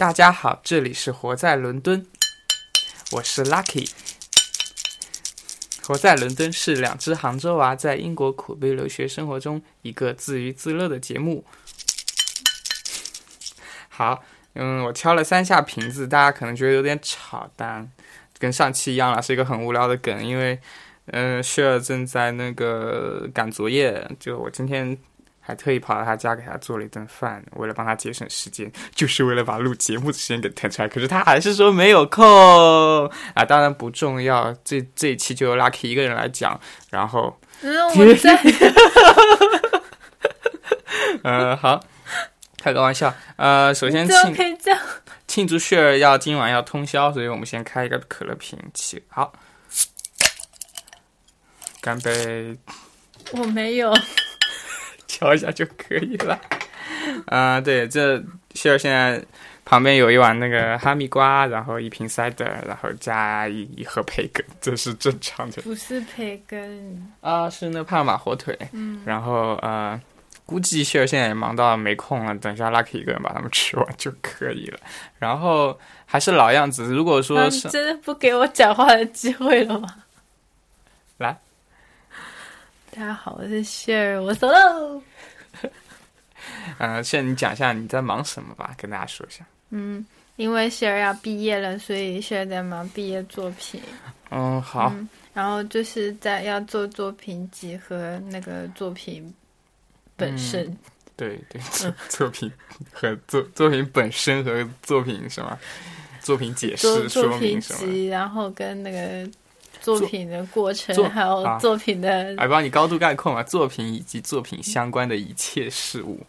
大家好，这里是活在伦敦，我是 Lucky。活在伦敦是两只杭州娃在英国苦逼留学生活中一个自娱自乐的节目。好，嗯，我敲了三下瓶子，大家可能觉得有点吵，但跟上期一样了，是一个很无聊的梗，因为，嗯，雪儿正在那个赶作业，就我今天还特意跑到他家给他做了一顿饭，为了帮他节省时间，就是为了把录节目的时间给腾出来，可是他还是说没有空啊，当然不重要，这这一期就由 Lucky 一个人来讲，然后，嗯，我在，呃，好。开个玩笑，呃，首先庆庆祝雪儿要今晚要通宵，所以我们先开一个可乐瓶，起好，干杯！我没有，敲一下就可以了。啊，对，这希尔现在旁边有一碗那个哈密瓜，然后一瓶 cider，然后加一一盒培根，这是正常的。不是培根啊，是那帕尔马火腿。嗯，然后呃。估计谢尔现在也忙到没空了，等一下 Lucky 一个人把它们吃完就可以了。然后还是老样子，如果说是真的不给我讲话的机会了吗？来，大家好，我是谢儿，我走喽。嗯，现在你讲一下你在忙什么吧，跟大家说一下。嗯，因为谢儿要毕业了，所以谢尔在忙毕业作品。嗯，好。然后就是在要做作品集和那个作品。本身，对对，作品和作作品本身和作品什么作品解释说明什么，然后跟那个作品的过程，还有作品的，来帮你高度概括嘛，作品以及作品相关的一切事物，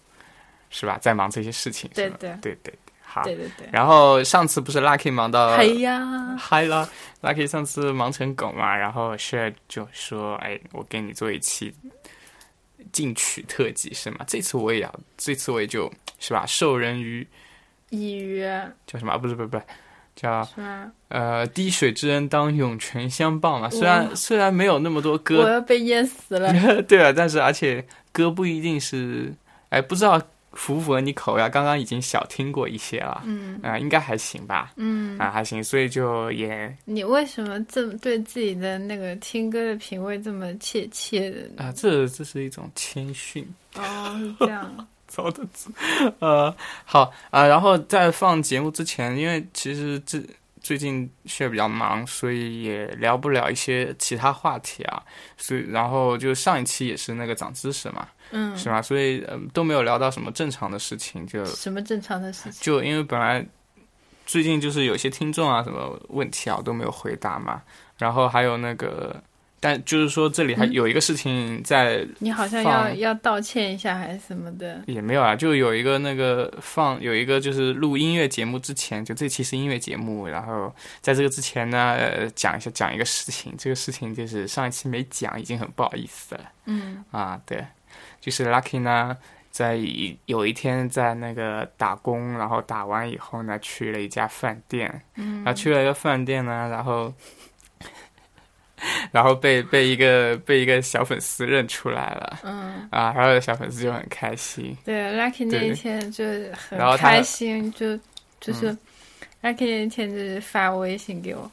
是吧？在忙这些事情，对对对对，好，对对对。然后上次不是 Lucky 忙到嗨呀嗨了，Lucky 上次忙成狗嘛，然后 Share 就说：“哎，我给你做一期。”进取特辑是吗？这次我也要，这次我也就是吧，授人于以渔，叫什么？不是不是不是，叫呃，滴水之恩当涌泉相报嘛。虽然虽然没有那么多歌，我要被淹死了。对啊，但是而且歌不一定是，哎，不知道。符不符合你口味啊？刚刚已经小听过一些了，嗯啊，应该还行吧，嗯啊还行，所以就也你为什么这么对自己的那个听歌的品味这么切切的啊？这这是一种谦逊哦，是这样，糟的字，呃，好啊，然后在放节目之前，因为其实这最近却比较忙，所以也聊不了一些其他话题啊，所以然后就上一期也是那个长知识嘛。嗯，是吧？所以嗯都没有聊到什么正常的事情，就什么正常的事情？就因为本来最近就是有些听众啊什么问题啊我都没有回答嘛，然后还有那个，但就是说这里还有一个事情在，你好像要要道歉一下还是什么的？也没有啊，就有一个那个放有一个就是录音乐节目之前，就这期是音乐节目，然后在这个之前呢讲一下讲一个事情，这个事情就是上一期没讲，已经很不好意思了。嗯啊对。就是 Lucky 呢，在有一天在那个打工，然后打完以后呢，去了一家饭店，嗯，然后去了一个饭店呢，然后，然后被被一个被一个小粉丝认出来了，嗯，啊，然后小粉丝就很开心，对，Lucky 那一天就很开心，就就是 Lucky 那一天就是发微信给我，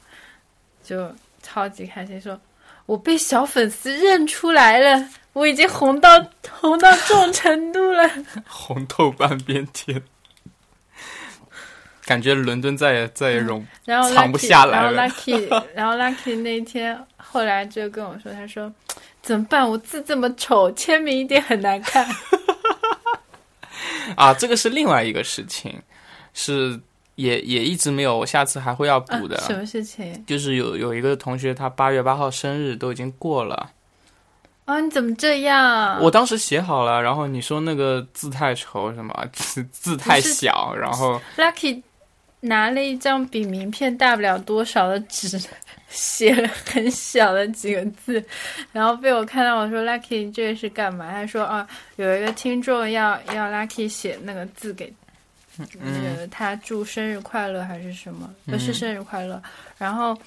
就超级开心，说我被小粉丝认出来了。我已经红到红到这种程度了，红透半边天，感觉伦敦再也再也容藏不下来了。然后 Lucky，然后 Lucky 那一天后来就跟我说，他说怎么办？我字这么丑，签名一定很难看。啊，这个是另外一个事情，是也也一直没有，我下次还会要补的。什么事情？就是有有一个同学，他八月八号生日都已经过了。啊！你怎么这样？我当时写好了，然后你说那个字太丑，什么 字字太小，然后 Lucky 拿了一张比名片大不了多少的纸，写了很小的几个字，然后被我看到，我说 Lucky 这是干嘛？他说啊，有一个听众要要 Lucky 写那个字给。那个他祝生日快乐还是什么？不是生日快乐。然后，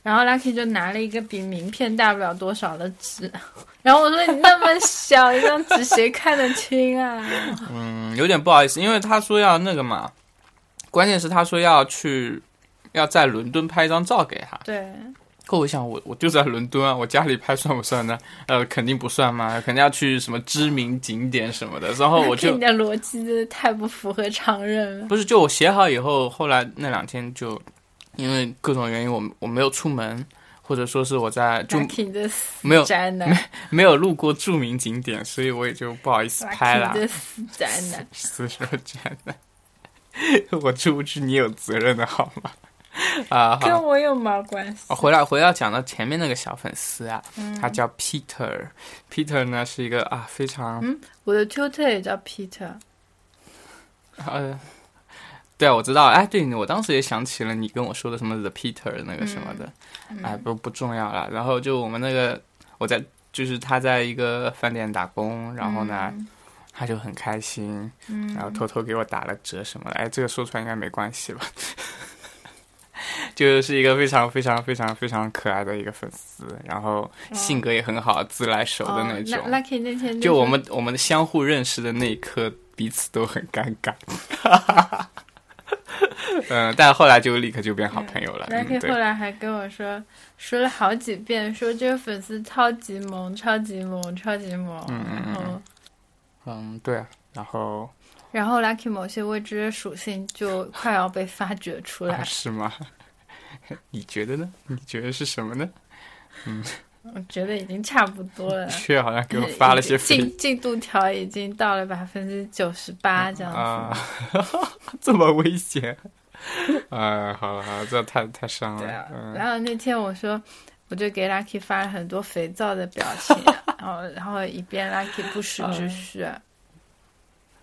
然后 Lucky 就拿了一个比名片大不了多少的纸。然后我说：“你那么小一张纸，谁看得清啊？”嗯，有点不好意思，因为他说要那个嘛，关键是他说要去，要在伦敦拍一张照给他。对，可我想，我我就在伦敦啊，我家里拍算不算呢？呃，肯定不算嘛，肯定要去什么知名景点什么的。然后我就 你的逻辑太不符合常人了。不是，就我写好以后，后来那两天就因为各种原因，我我没有出门，或者说是我在没有宅男，没有路过著名景点，所以我也就不好意思拍了 Lucky。的死宅男，我出不去，你有责任的好吗？啊，跟我有毛关系？哦，回来回到讲到前面那个小粉丝啊，嗯他叫 Peter。Peter 呢是一个啊非常嗯，我的 tutor 也叫 Peter，呃，对啊，我知道。哎，对，我当时也想起了你跟我说的什么 The Peter 那个什么的，嗯哎，不不重要了。然后就我们那个我在就是他在一个饭店打工，然后呢、他就很开心，嗯，然后偷偷给我打了折什么的。哎，这个说出来应该没关系吧？就是一个非常非常非常非常可爱的一个粉丝，然后性格也很好，自来熟的那种。Lucky 那天就我们我们相互认识的那一刻，彼此都很尴尬。嗯，但后来就立刻就变好朋友了。嗯，Lucky 对后来还跟我说，说了好几遍，说这个粉丝超级萌，超级萌，超级萌。嗯嗯嗯然后，嗯，对啊。然后然后 Lucky 某些未知的属性就快要被发掘出来啊，是吗？你觉得呢？你觉得是什么呢？嗯 我觉得已经差不多了。却好像给我发了些进进度条已经到了百分之九十八这样子。啊，这么危险。哎，好了好了，这太太伤了。对啊，嗯，然后那天我说，我就给 Lucky 发了很多肥皂的表情，然后然后以便 Lucky 不时之需。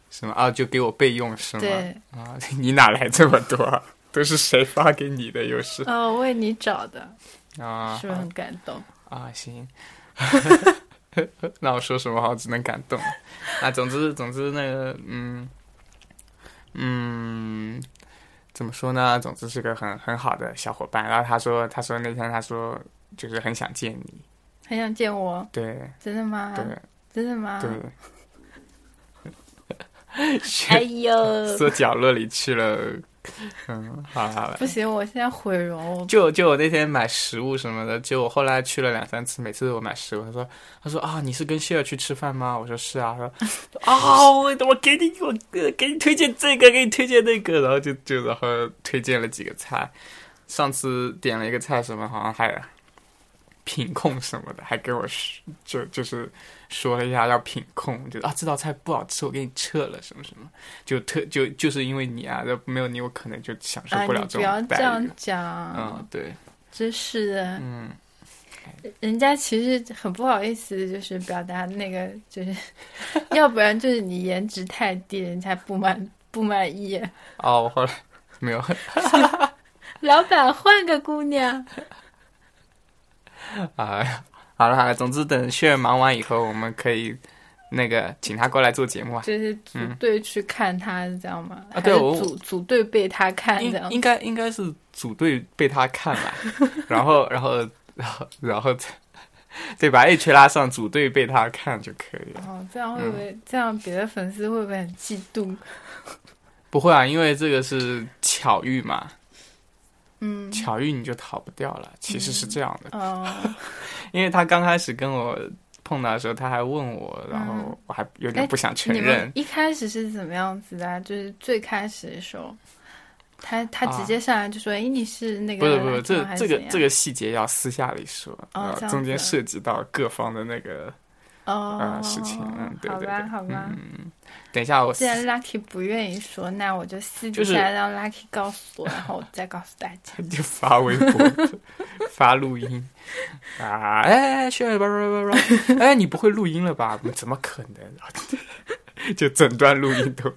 什么啊？就给我备用是吗？对，啊，你哪来这么多啊？都是谁发给你的？又是哦，为你找的，啊，是不是很感动？啊，行。那我说什么好？只能感动。啊，总之，总之，那个，嗯，嗯，怎么说呢？总之是个很很好的小伙伴。然后他说，他说那天他说就是很想见你。很想见我，对真的吗？对真的吗？对。哎呦，缩角落里去了。嗯，好了好了不。行，我现在毁容。我就就我那天买食物什么的，就我后来去了两三次，每次我买食物，他说他说啊，你是跟谢尔去吃饭吗？我说是啊，他说 啊，我我给你我呃给你推荐这个，给你推荐那个，然后就就然后推荐了几个菜，上次点了一个菜什么，好像还品控什么的，还给我说就就是说了一下要品控，就啊这道菜不好吃，我给你撤了什么什么，就特就就是因为你啊，要没有你我可能就享受啊，不了这你不要这样。讲，嗯，对，真是的。嗯，人家其实很不好意思，就是表达那个，就是要不然就是你颜值太低，人家不满 不满意。哦，我后来没有，老板换个姑娘，啊，好了好了，总之等血儿忙完以后，我们可以那个请他过来做节目啊。就是组队去看他，这样吗？啊对我组组队被他看这样应应该应该是组队被他看吧，然后然后然后然后对把 H 拉上，组队被他看就可以了。哦，这样会不会、这样别的粉丝会不会很嫉妒？不会啊，因为这个是巧遇嘛，嗯，巧遇你就逃不掉了。其实是这样的，哦，因为他刚开始跟我碰到的时候，他还问我，然后我还有点不想承认。一开始是怎么样子的啊、就是最开始的时候，他他啊直接上来就说：“哎、你是那个不是不是，这这个这个细节要私下里说，呃哦中间涉及到各方的那个哦、呃事情，嗯，对好吧对对，好吧。嗯，等一下我既然 Lucky 不愿意说，那我就私底就是下让 Lucky 告诉我，然后我再告诉大家。就发微博发录音啊，哎，去吧吧吧吧，哎，你不会录音了吧？怎么可能？就整段录音都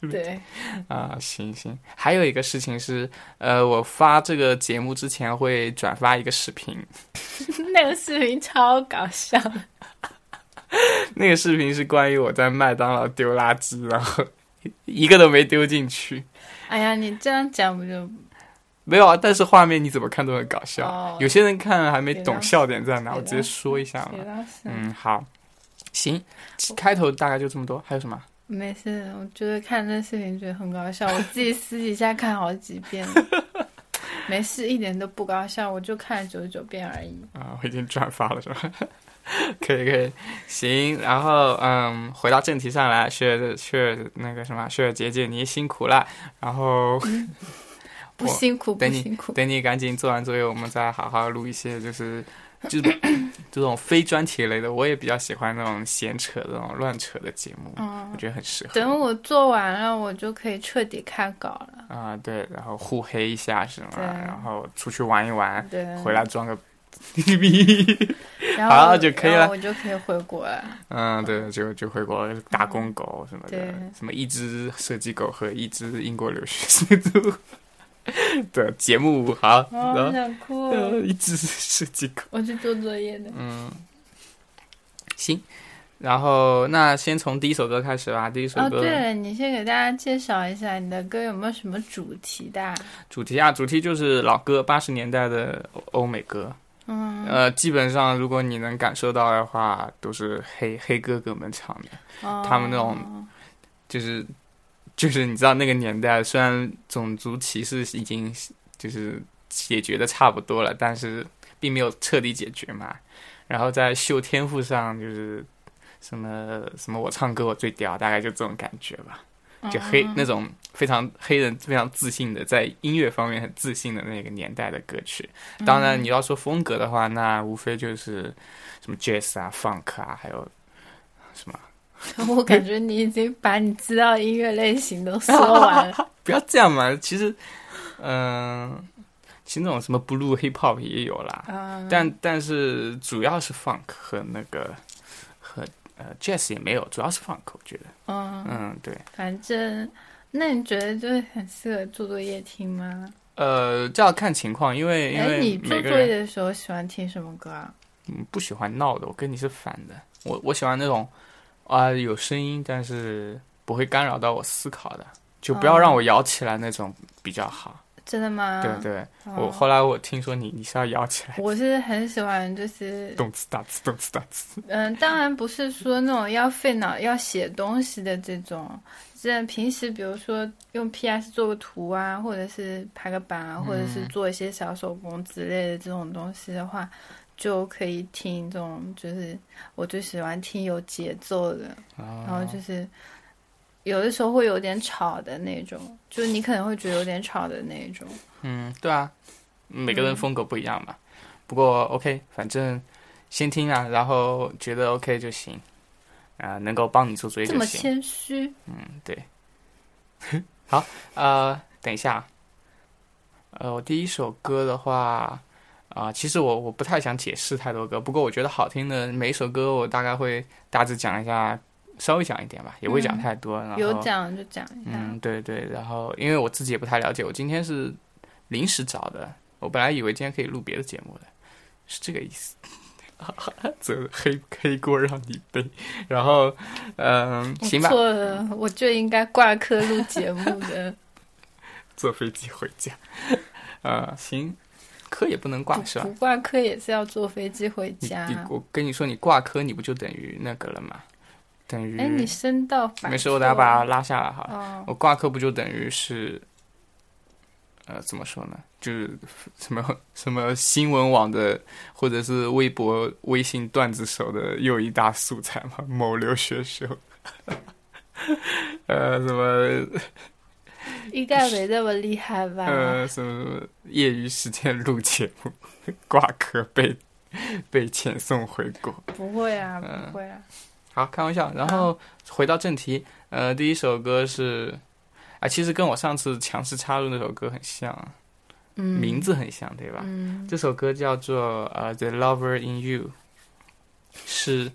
都对，啊，行行。还有一个事情是，呃，我发这个节目之前会转发一个视频，那个视频超搞笑的。那个视频是关于我在麦当劳丢垃圾，然后一个都没丢进去。哎呀，你这样讲不就没有啊，但是画面你怎么看都很搞笑。哦有些人看还没懂笑点在哪，我直接说一下嘛。嗯，好，行，开头大概就这么多，还有什么？没事，我觉得看那视频觉得很搞笑，我自己私底下看好几遍。没事，一点都不搞笑，我就看了九十九遍而已。啊，我已经转发了，是吧？可以，可以，行。然后，嗯，回到正题上来，雪雪那个什么，雪姐姐，你辛苦了。然后，不辛苦，不等辛苦你，。等你赶紧做完作业，我们再好好录一些，就是就 这种非专题类的。我也比较喜欢那种闲扯的、那种乱扯的节目，嗯我，觉得很适合。等我做完了，我就可以彻底看稿了。啊、对，然后互黑一下是吗？然后出去玩一玩，回来装个逼。然后好就可以了然后我就可以回国了。嗯，对，就就回国打工狗什么的对，什么一只射击狗和一只英国留学生 都的节目，好，哦，然后好想哭！一只射击狗，我去做作业的。嗯，行，然后那先从第一首歌开始吧，第一首歌哦，对了，你先给大家介绍一下你的歌有没有什么主题的啊？主题啊，主题就是老歌，八十年代的欧欧美歌，嗯，呃，基本上如果你能感受到的话，都是黑黑哥哥们唱的。哦他们那种就是就是你知道那个年代，虽然种族歧视已经就是解决的差不多了，但是并没有彻底解决嘛。然后在秀天赋上，就是什么什么我唱歌我最屌，大概就这种感觉吧。就黑嗯那种非常黑人非常自信的，在音乐方面很自信的那个年代的歌曲。当然，你要说风格的话，那无非就是什么 jazz 啊、funk 啊，还有什么。我感觉你已经把你知道的音乐类型都说完了。不要这样嘛，其实，嗯、其实那种什么 blue hip hop 也有啦，嗯，但但是主要是 funk 和那个和呃 jazz 也没有，主要是 funk，我觉得，嗯，嗯，对，反正那你觉得就是很适合做作业听吗？呃，这要看情况，因为因哎，为你做作业的时候喜欢听什么歌啊？嗯不喜欢闹的，我跟你是反的，我我喜欢那种啊、有声音，但是不会干扰到我思考的，就不要让我摇起来那种比较好，真的吗？对对，我哦后来我听说你你是要摇起来，我是很喜欢，就是动次打次，动次打次。嗯，当然不是说那种要费脑要写东西的这种，这平时比如说用 PS 做个图啊，或者是排个版啊，或者是做一些小手工之类的这种东西的话，就可以听这种，就是我最喜欢听有节奏的，然后就是有的时候会有点吵的那种，就是你可能会觉得有点吵的那种。嗯，对啊，每个人嗯风格不一样嘛。不过 OK，反正先听啊，然后觉得 OK 就行，啊、能够帮你做作业这么。谦虚，嗯，对。好，呃，等一下，呃，我第一首歌的话，啊、其实我我不太想解释太多歌，不过我觉得好听的每一首歌，我大概会大致讲一下，稍微讲一点吧，也不会讲嗯太多。然后有讲就讲一下。嗯，对对，然后因为我自己也不太了解，我今天是临时找的，我本来以为今天可以录别的节目的，是这个意思。责 黑黑锅让你背，然后，嗯、行吧，错了，我就应该挂科录节目的。坐飞机回家，呃，行，科也不能挂是吧不？挂科也是要坐飞机回家。你我跟你说，你挂科你不就等于那个了吗？等于哎，你升到没事，我等下把它拉下来好了。哦，我挂科不就等于是，呃，怎么说呢？就是什么 什么新闻网的或者是微博、微信段子手的又一大素材嘛？某留学生，呃，什么应该没那么厉害吧？呃什么什么业余时间录节目，挂科被被遣送回国。不会啊，嗯不会啊。好，开玩笑。然后回到正题，呃，第一首歌是啊，其实跟我上次强势插入那首歌很像啊。嗯，名字很像，对吧？嗯，这首歌叫做呃《The Lover in You》，是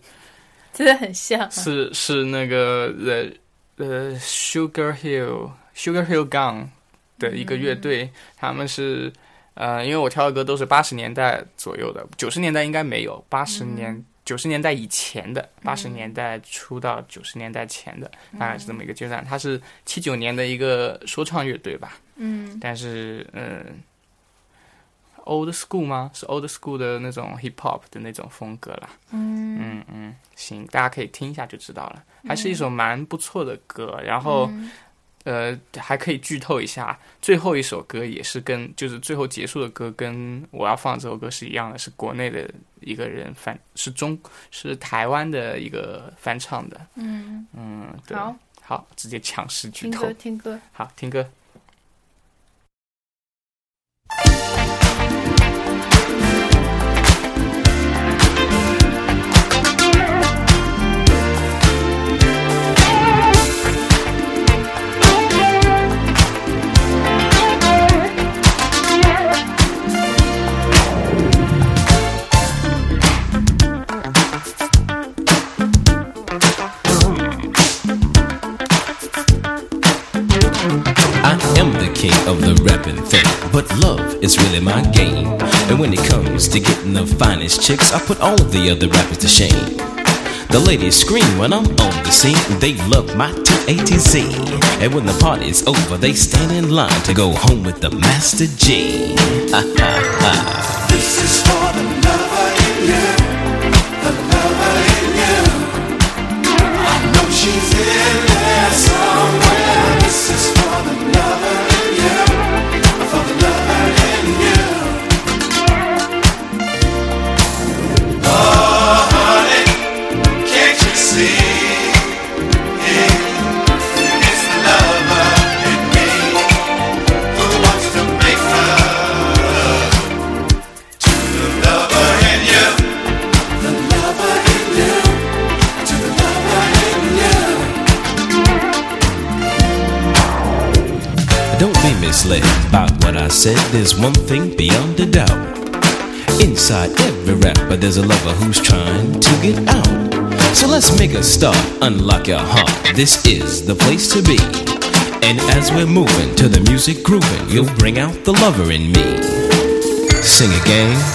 真的很像啊。是是那个 The The Sugar Hill Sugar Hill Gang 的一个乐队，他们是呃，因为我挑的歌都是八十年代左右的，九十年代应该没有，八十年九十年代以前的，八十年代初到九十年代前的，大概是这么一个阶段。它是七九年的一个说唱乐队吧，嗯但是嗯，old school 吗？是 old school 的那种 hip hop 的那种风格啦。嗯嗯嗯，行，大家可以听一下就知道了，还是一首蛮不错的歌。然后嗯呃，还可以剧透一下，最后一首歌也是跟就是最后结束的歌跟我要放这首歌是一样的，是国内的一个人翻，是中是台湾的一个翻唱的。嗯，嗯，对，好，好，直接强势剧透听歌。听歌。好，听歌。King of the rapping thing, but love is really my game. And when it comes to getting the finest chicks, I put all of the other rappers to shame. The ladies scream when I'm on the scene, they love my T-A-T-Z. And when the party's over, they stand in line to go home with the Master G. This is for the lover in you, I said. There's one thing beyond a doubt. Inside every rapper, there's a lover who's trying to get out. So let's make a start. Unlock your heart. This is the place to be. And as we're moving to the music grooving, you'll bring out the lover in me. Sing again.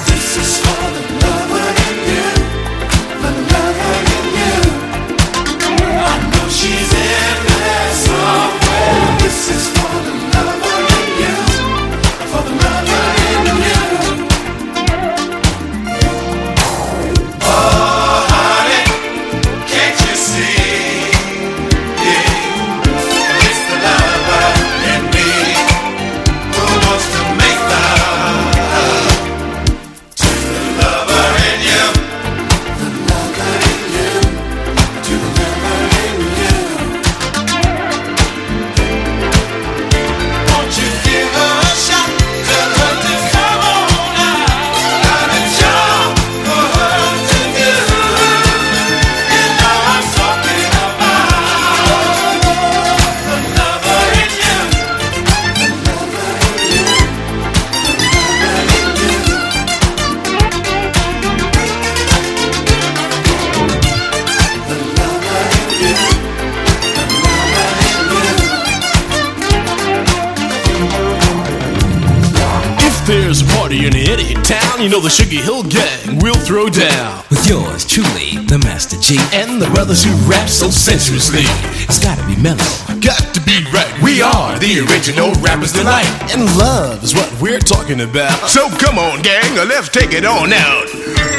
The Sugar Hill Gang will throw down. With yours truly, the Master G. And the brothers who rap so sensuously. It's gotta be mellow. Got to be right. We are the original rappers tonight. And love is what we're talking about. So come on, gang, let's take it on out.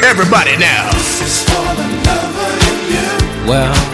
Everybody now. This is for the lover in you. Well,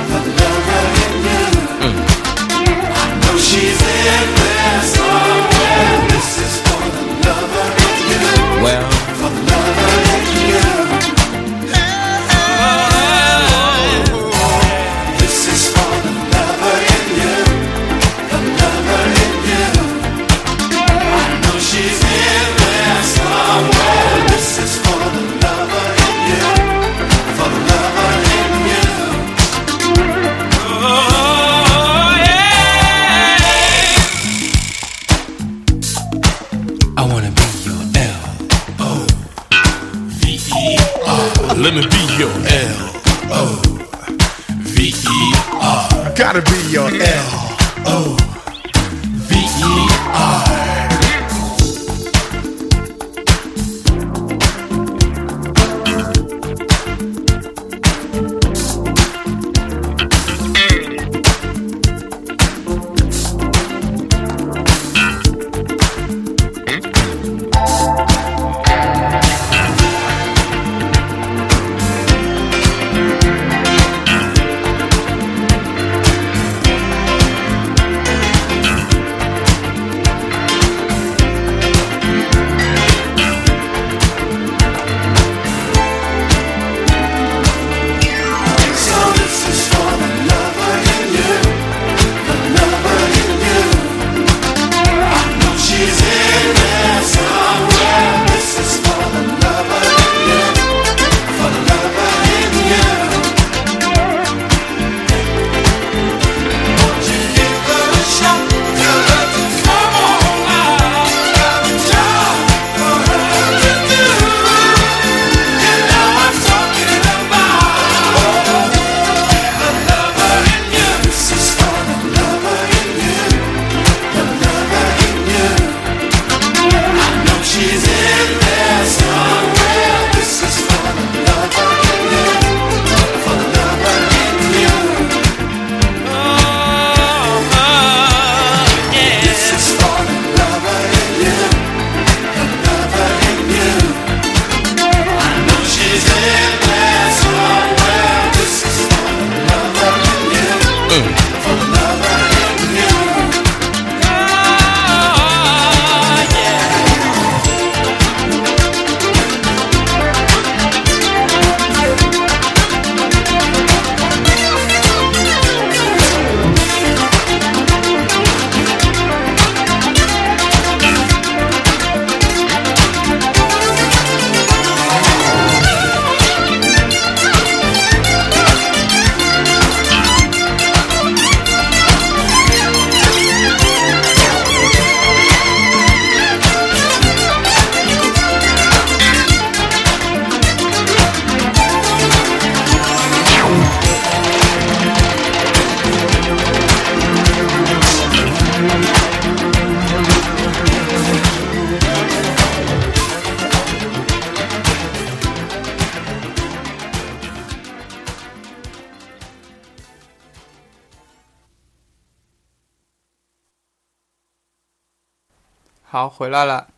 好，回来了。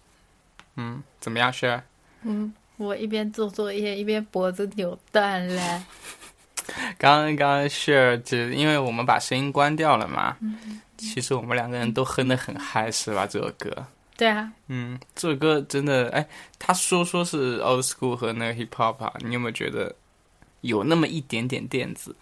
嗯，怎么样，是？嗯，我一边做作业一边脖子扭断了。刚刚刚是只因为我们把声音关掉了嘛，其实我们两个人都哼得很嗨，是吧？这首歌，对啊，嗯，这首歌真的，哎，他说说是 old school 和那个 hip hop 啊，你有没有觉得有那么一点点电子？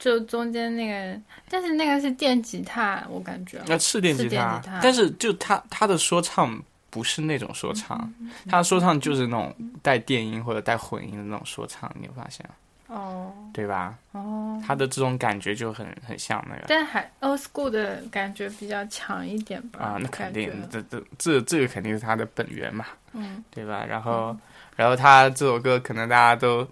就中间那个，但是那个是电吉他，我感觉。那是电吉是电他吉他，但是就他他的说唱不是那种说唱，他的说唱就是那种带电音或者带混音的那种说唱，你有发现？哦对吧？哦，他的这种感觉就很很像那个但还 old school 的感觉比较强一点吧？啊，那肯定，这这这这个肯定是他的本源嘛，嗯，对吧？然后然后他这首歌可能大家都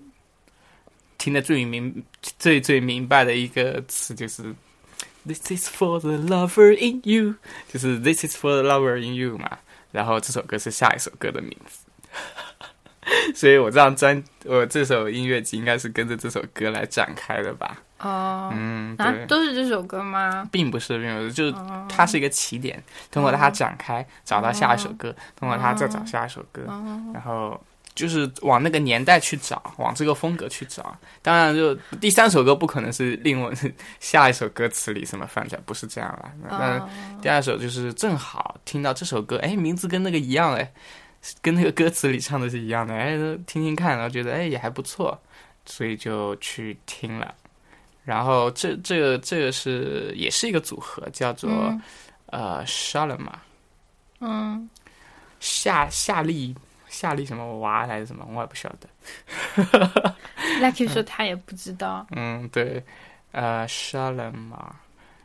听得最明最最明白的一个词就是 “This is for the lover in you”，就是 “This is for the lover in you” 嘛。然后这首歌是下一首歌的名字，所以我这张专我这首音乐集应该是跟着这首歌来展开的吧？哦，嗯，啊对，，都是这首歌吗？并不是，并不是，就是它是一个起点，通过它展开找到下一首歌，通过它再找下一首歌，然后就是往那个年代去找，往这个风格去找。当然，就第三首歌不可能是另外 下一首歌词里什么放在，不是这样啦。那第二首就是正好听到这首歌，哎，名字跟那个一样，哎，跟那个歌词里唱的是一样的，哎，听听看，然后觉得哎也还不错，所以就去听了。然后这这个这个是也是一个组合，叫做、嗯呃 Shalama 嗯，夏夏利夏利什么娃还是什么，我也不晓得。Lucky 说他也不知道。嗯，对，呃 Shalama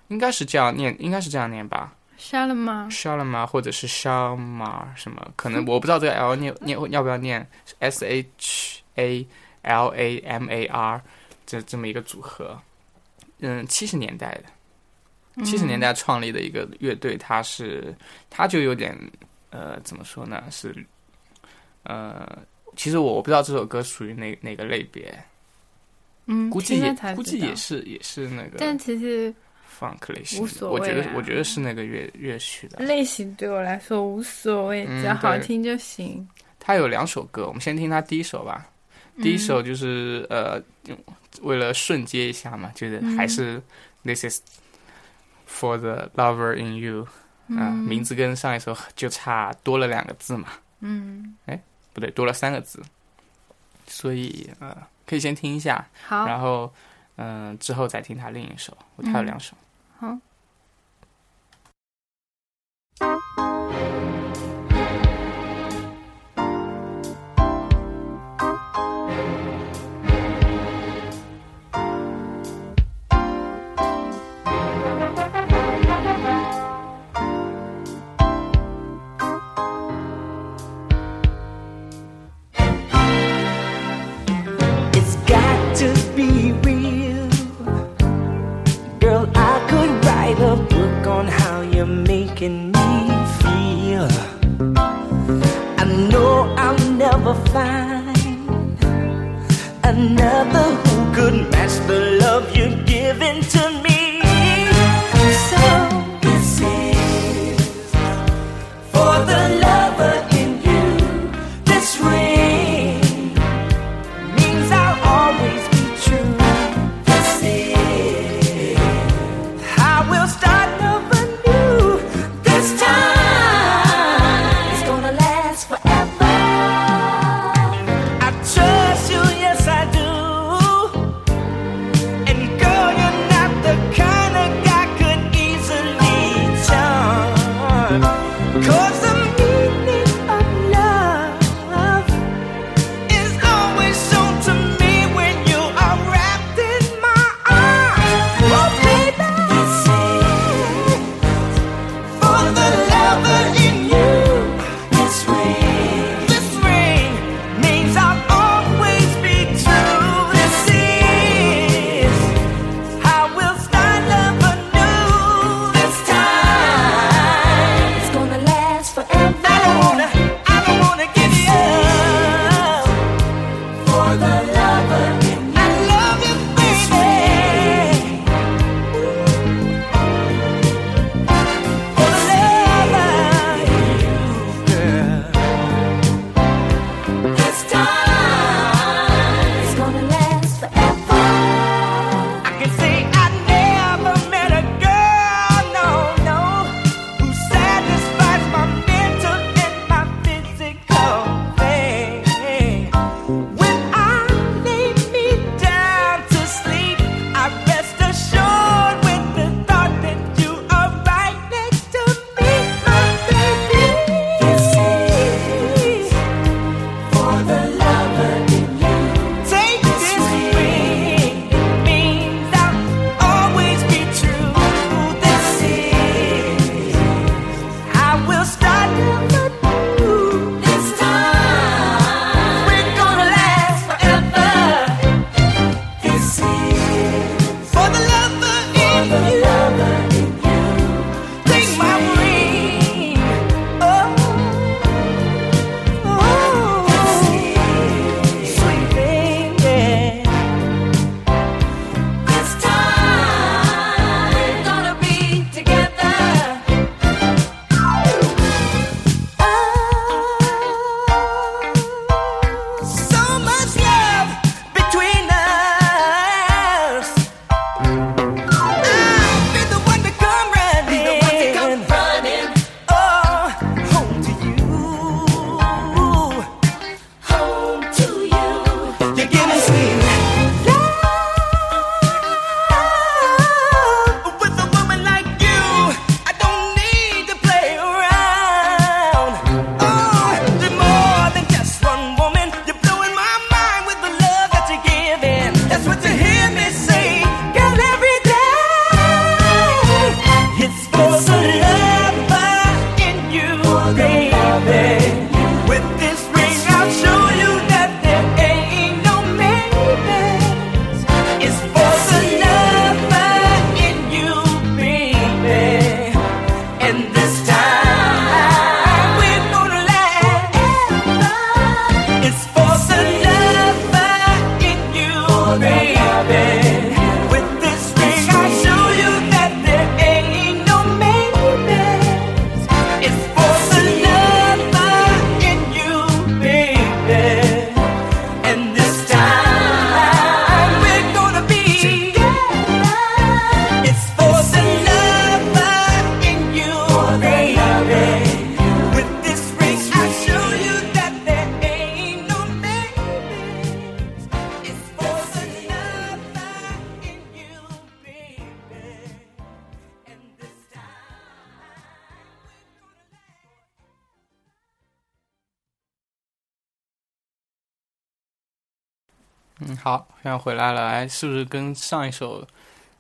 应该是这样念，应该是这样念吧杀了吗？，Shalama 或者是 Shalma 什么，可能我不知道这个 L 念念要不要念 S H A L A M A R 这这么一个组合。嗯，七十年代的，七十年代创立的一个乐队，它是它就有点呃怎么说呢？是呃，其实我不知道这首歌属于哪哪个类别，嗯，估计估计也是也是那个但其实 funk 类型，无所谓我觉得我觉得是那个乐乐曲的。类型对我来说无所谓，嗯只要好听就行。他有两首歌，我们先听他第一首吧。第一首就是、呃，为了顺接一下嘛，就是还是 This is for the lover in you 啊、名字跟上一首就差多了两个字嘛，嗯，不对，多了三个字，所以呃，可以先听一下，好，然后嗯、之后再听他另一首，他有两首。好。Making me feel. I know I'll never find another who could match the love you're giving to me. 是不是跟上一首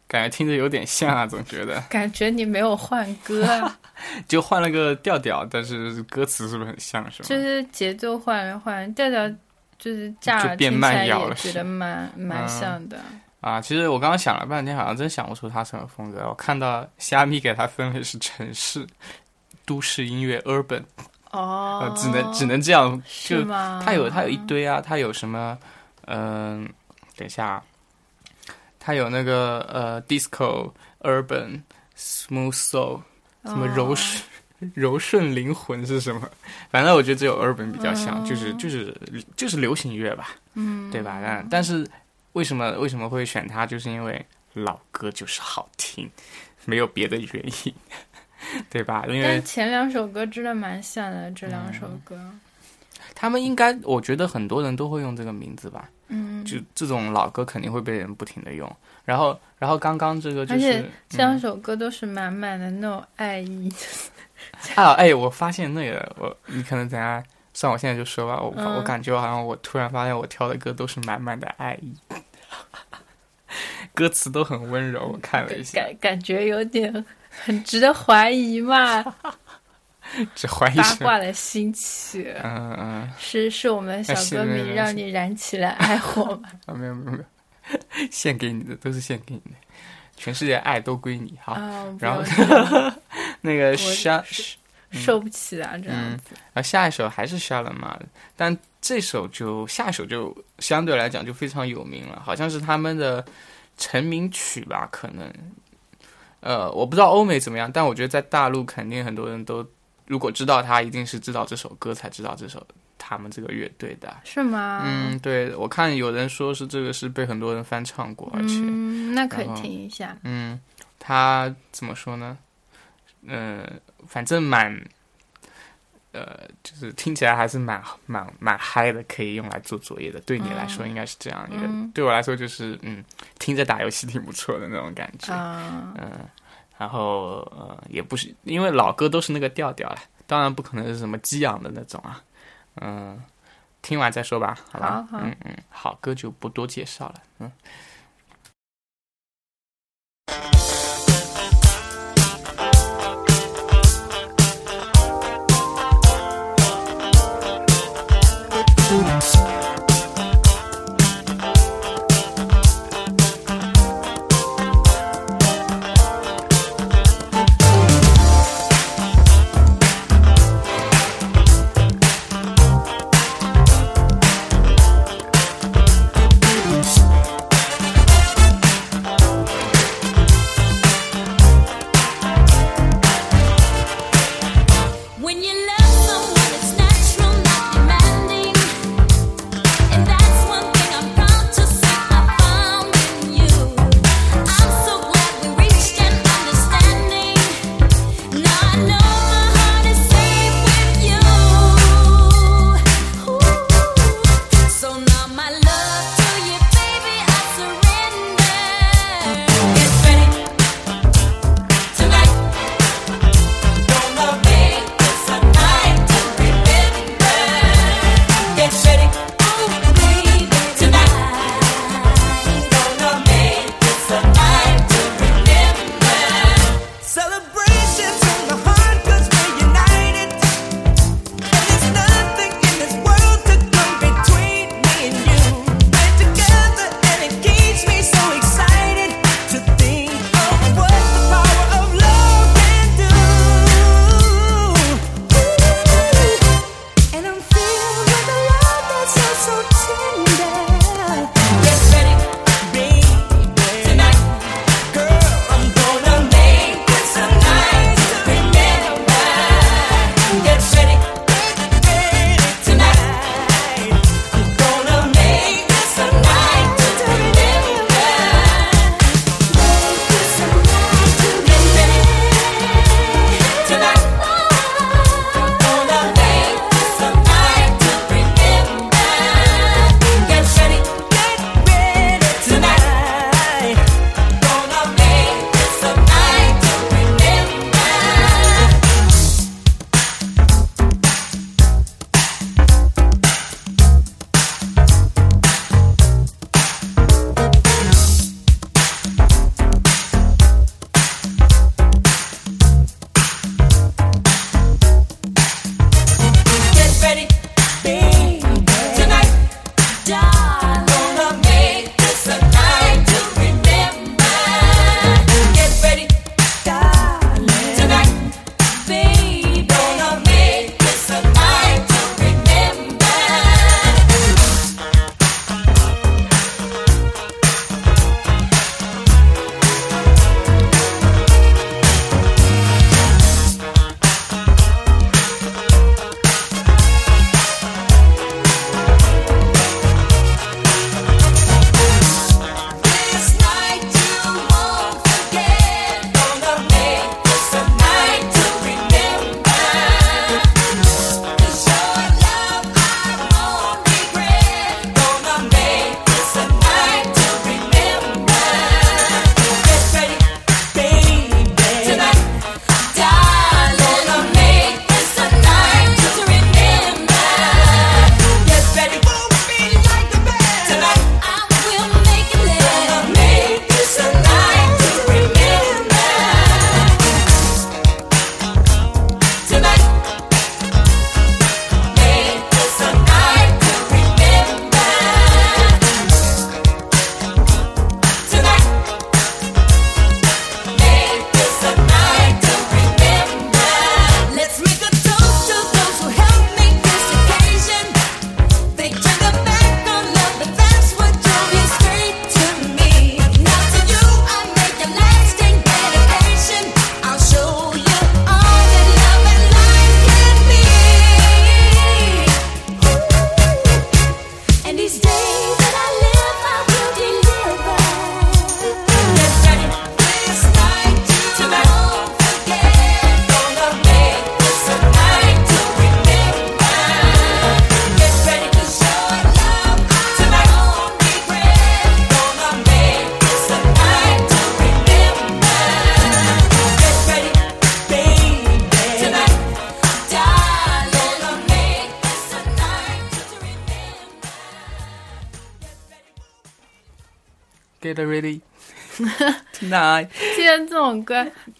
感觉听着有点像啊？总觉得感觉你没有换歌啊，就换了个调调，但是歌词是不是很像？是吗？就是节奏换了换，调调就是乍就变慢摇了也觉得蛮蛮嗯像的。啊，其实我刚刚想了半天，好像真想不出他什么风格。我看到虾米给他分类是城市、都市音乐 （urban），哦呃，，只能只能这样。就是吗？他有他有一堆啊，他有什么？嗯、等一下啊，他有那个呃，disco、urban、smooth soul，什么柔 柔顺灵魂是什么？反正我觉得只有 urban 比较像，就是哦就是就是流行乐吧，嗯，对吧？但但是为什么为什么会选它？就是因为老歌就是好听，没有别的原因，对吧？因为前两首歌真的蛮像的，这两首歌，他们应该，我觉得很多人都会用这个名字吧。嗯，就这种老歌肯定会被人不停的用。然后，然后刚刚这个就是这两首歌都是满满的那种爱意。啊，哎，我发现那个我，你可能等下算我现在就说吧，我、嗯我感觉好像我突然发现我挑的歌都是满满的爱意，歌词都很温柔。我看了一下，感感觉有点很值得怀疑嘛，只怀疑八，卦的兴起。嗯嗯是是我们小歌迷让你燃起了爱火吗？啊，没有没有没有，献给你的都是献给你的，全世界爱都归你。好，啊，然后那个我下。受不起啊，这样嗯子。然后下一首还是 a m a 但这首就下一首就相对来讲就非常有名了，好像是他们的成名曲吧，可能。呃，我不知道欧美怎么样，但我觉得在大陆肯定很多人都，如果知道他，一定是知道这首歌才知道这首他们这个乐队的。是吗？嗯，对，我看有人说是这个是被很多人翻唱过，而且，嗯，那可以听一下。嗯，他怎么说呢？呃，反正蛮，呃，就是听起来还是蛮蛮蛮嗨的，可以用来做作业的。对你来说应该是这样一个，嗯对我来说就是嗯，听着打游戏挺不错的那种感觉。啊，嗯，然后呃，也不是因为老歌都是那个调调了，当然不可能是什么激昂的那种啊。嗯，听完再说吧，好吧？好好嗯嗯，好，歌就不多介绍了。嗯。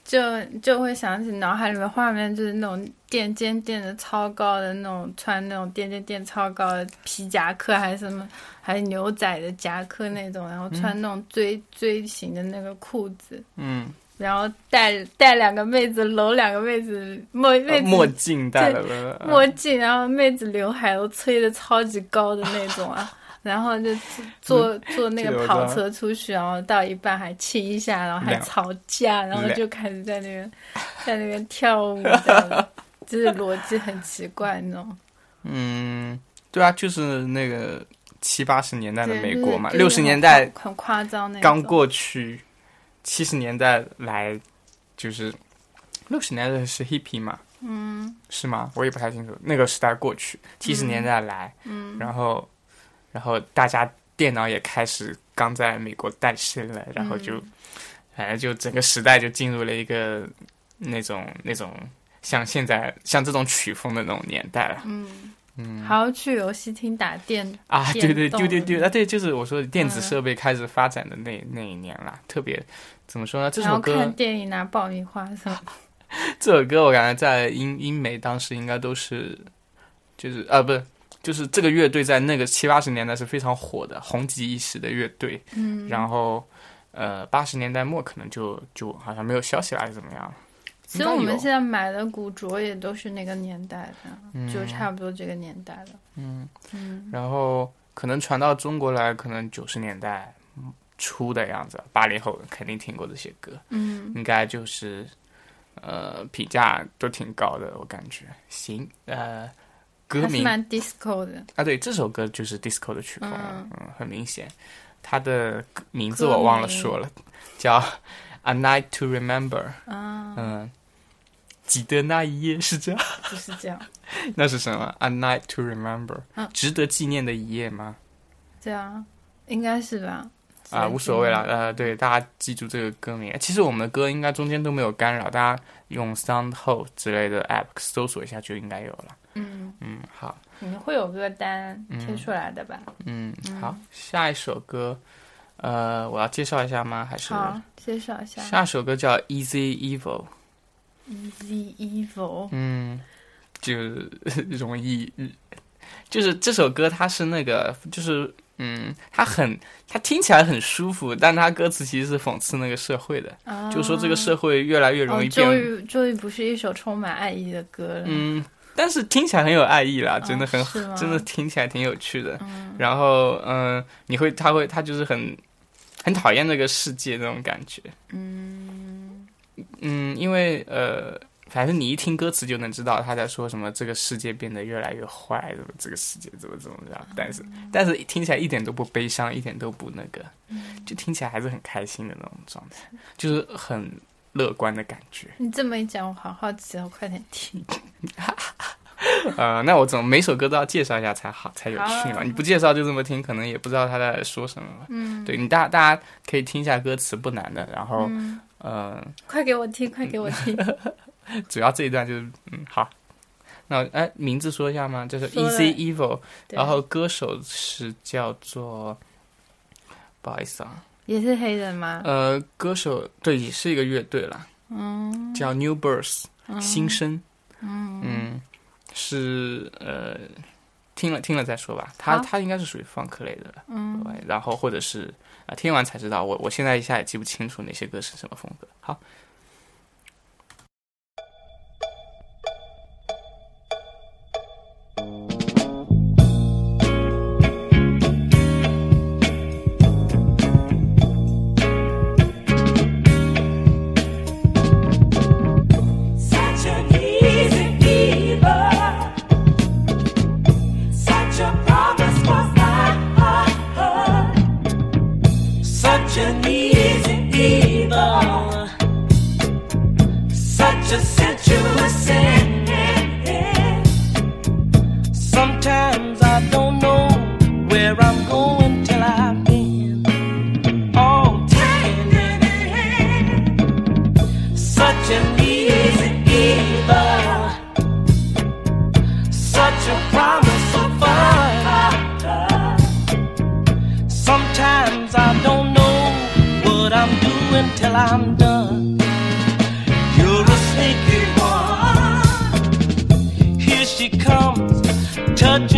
就就会想起脑海里面画面，就是那种垫肩垫的超高的那种，穿那种垫肩垫超高的皮夹克，还是什么，还是牛仔的夹克那种，然后穿那种锥锥形的那个裤子，嗯，然后带带两个妹子搂两个妹子墨妹子墨镜戴了墨镜，然后妹子刘海都吹的超级高的那种啊，然后就坐 坐那个跑车出去，然后到一半还亲一下，然后还吵架，然后就开始在那边在那边跳舞，就是逻辑很奇怪那种。嗯，对啊，就是那个七八十年代的美国嘛，就是六十年代很很夸张那种。刚过去，七十年代来就是六十年代是 hippie 嘛，嗯是吗？我也不太清楚。那个时代过去，七十年代来，嗯，然后然后大家电脑也开始刚在美国诞生了，然后就、嗯反正就整个时代就进入了一个那种那种像现在像这种曲风的那种年代了。嗯嗯还要去游戏厅打电啊，对对电动对对对啊，对，就是我说的电子嗯设备开始发展的那、那一年啦，特别怎么说呢？这首歌看电影拿爆米花是吧。这首歌我感觉在英英美当时应该都是，就是啊不是，就是这个乐队在那个七八十年代是非常火的，红极一时的乐队。嗯，然后呃八十年代末可能就就好像没有消息了，还是怎么样？其实我们现在买的古着也都是那个年代的，嗯就差不多这个年代的。嗯，嗯然后可能传到中国来，可能九十年代初的样子，八零后肯定听过这些歌，嗯应该就是呃评价都挺高的，我感觉。行，呃，歌名蛮 disco 的。啊，对，这首歌就是 disco 的曲风，嗯嗯很明显。它的名字我忘了说了，叫《A Night to Remember》。啊，嗯，记得那一夜是这样，就是这样，那是什么？A Night to Remember，、嗯值得纪念的一夜吗？对啊应该是吧？啊，无所谓了，呃，对，大家记住这个歌名。其实我们的歌应该中间都没有干扰，大家用 SoundHound 之类的 app 搜索一下就应该有了。嗯，嗯，好，你们会有歌单嗯贴出来的吧？嗯，好，下一首歌，呃，我要介绍一下吗？还是？好，介绍一下。下一首歌叫 Easy Evil，Easy Evil。嗯，就 容易，就是这首歌它是那个，就是嗯，它很，它听起来很舒服，但它歌词其实是讽刺那个社会的，啊。就说这个社会越来越容易哦，变，终于终于不是一首充满爱意的歌了。嗯，但是听起来很有爱意啦，真的很，哦 真的听起来挺有趣的。嗯然后嗯、你会，他会，他就是很很讨厌这个世界那种感觉。嗯嗯，因为呃，反正你一听歌词就能知道他在说什么，这个世界变得越来越坏，怎么这个世界怎么怎么样。但是但是听起来一点都不悲伤，一点都不那个，就听起来还是很开心的那种状态，就是很乐观的感觉。你这么一讲，我好好奇哦，快点听。呃，那我怎么每首歌都要介绍一下才好才有趣嘛？你不介绍就这么听，可能也不知道他在说什么嘛。嗯，对你大大家可以听一下歌词，不难的。然后，嗯，呃，快给我听，快给我听。主要这一段就是，嗯，好。那我哎，名字说一下吗？就是 E Easy Evil，然后歌手是叫做，不好意思啊，也是黑人吗？呃，歌手对也是一个乐队啦，嗯叫 New Birth，新生，嗯嗯，是呃，听了听了再说吧。他他应该是属于放克类的了，嗯，然后或者是啊、听完才知道。我我现在一下也记不清楚哪些歌是什么风格。好。Till I'm done. You're a sneaky one. Here she comes, touching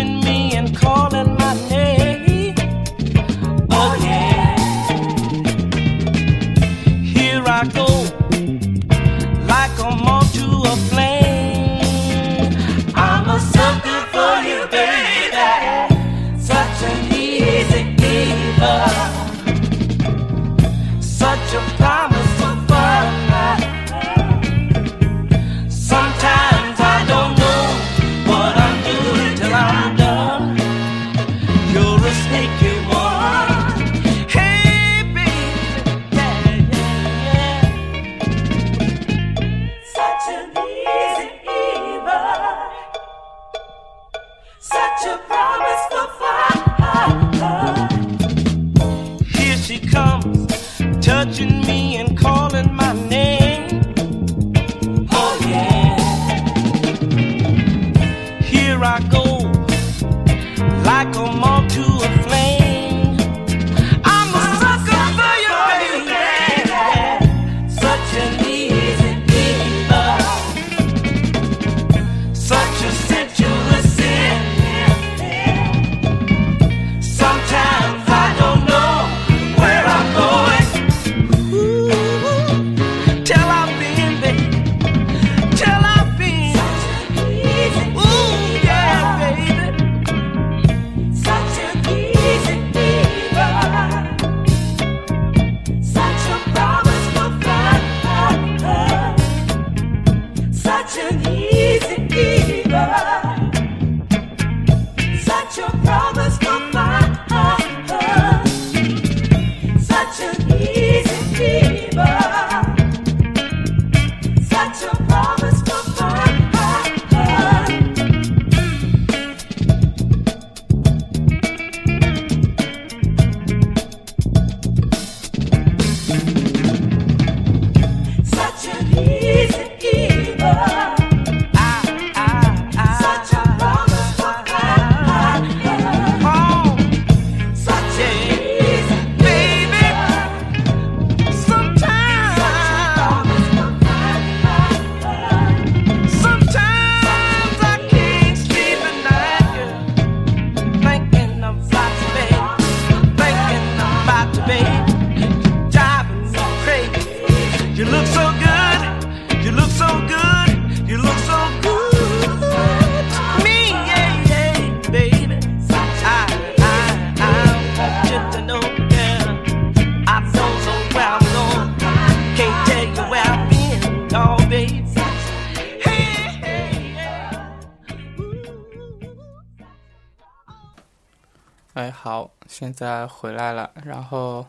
现在回来了，然后，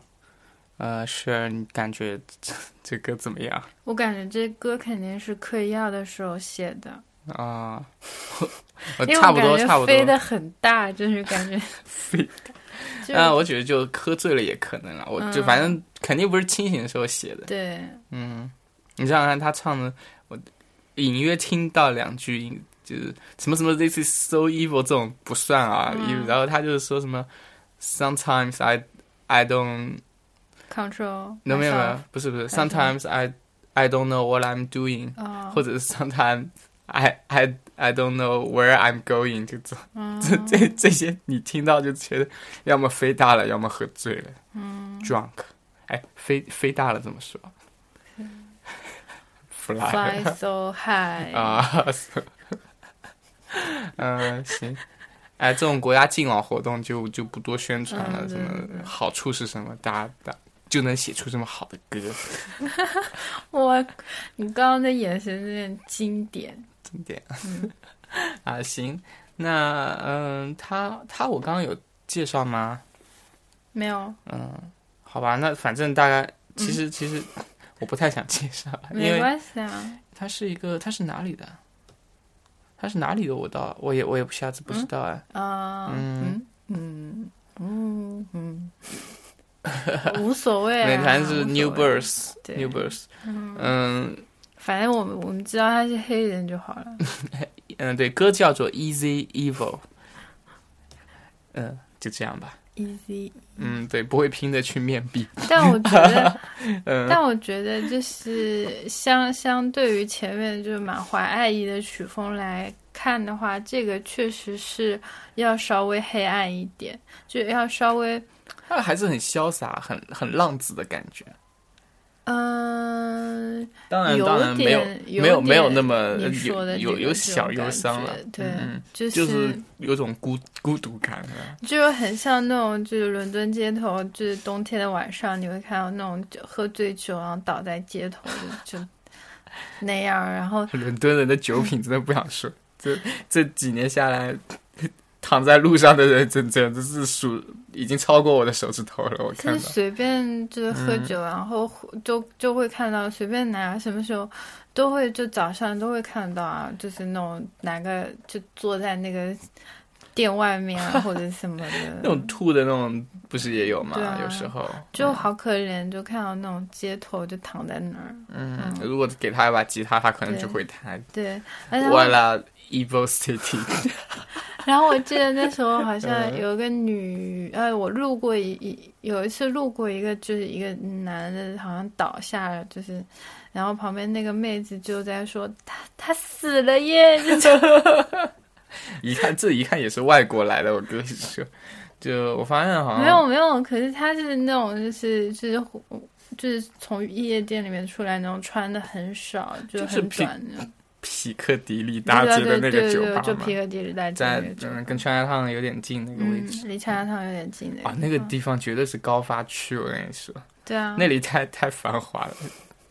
呃，是你感觉这这歌怎么样我感觉这歌肯定是嗑药的时候写的，啊？我 因为差不多，差不飞得很大，就是感觉 飞 就嗯，我觉得就喝醉了也可能了，我就反正肯定不是清醒的时候写的。对，嗯，你想想看，他唱的，我隐约听到两句，就是什么什么 “this is so evil” 这种不算啊，然后他就是说什么 “sometimes I I don't control，no 没有没有 myself，不是不是还是 sometimes I I don't know what I'm doing，、哦或者是 sometimes I I I don't know where I'm going，就这、嗯这这这些你听到就觉得要么飞大了，要么喝醉了，嗯，drunk，哎，飞飞大了怎么说？fly fly so high，啊，嗯，行。 哎，这种国家敬老活动就就不多宣传了，嗯什么好处是什么，大家大就能写出这么好的歌，我，你刚刚的眼神有点经典，经典。啊，行，那嗯，他他我刚刚有介绍吗？没有，嗯好吧，那反正大概其实、其实我不太想介绍，没关系啊，他是一个他是哪里的？他是哪里的？我倒我也我也不下次不知道哎。啊，嗯嗯嗯嗯嗯，无所谓对，啊，反正是 New Birth 对 New Birth，嗯反正我们我们知道他是黑人就好了。嗯，对，歌叫做 Easy Evil，嗯，就这样吧。easy，嗯，对，不会拼的去面壁。但我觉得，嗯，但我觉得就是相相对于前面就是满怀爱意的曲风来看的话，这个确实是要稍微黑暗一点，就要稍微他还是很潇洒、很很浪子的感觉。嗯、当然，有当然没有点没有没有那么有有有小忧伤了，对，嗯就就是有种孤孤独感啊。就是很像那种，就是伦敦街头，就是冬天的晚上，你会看到那种就喝醉酒然后倒在街头的，就那样。然后 伦敦人的酒品真的不想说，这这几年下来，躺在路上的人真真的是数已经超过我的手指头了。我看到，就是随便就是喝酒，然后就就会看到随便哪什么时候都会就早上都会看到啊，就是那种哪个就坐在那个店外面啊或者什么的那种吐的那种不是也有吗？啊有时候就好可怜，就看到那种街头就躺在那儿。嗯，如果给他一把吉他，他可能就会弹。对，然后我啦，Evil City，然后我记得那时候好像嗯。有一个女，呃，我路过一一有一次路过一个，就是一个男的，好像倒下了，就是，然后旁边那个妹子就在说他他死了耶，这种 一看这一看也是外国来的，我跟你说，就我发现好像没有没有，可是他是那种就是就是就是从夜店里面出来那种穿的很少，就很就是皮短的，皮克迪利大街的那个酒吧嘛皮，克迪里大街在那个酒吧嗯跟川菜烫有点近那个位嗯置。，离茶汤有点近的啊，那个地方绝对是高发区，我跟你说，对啊，那里太太繁华了。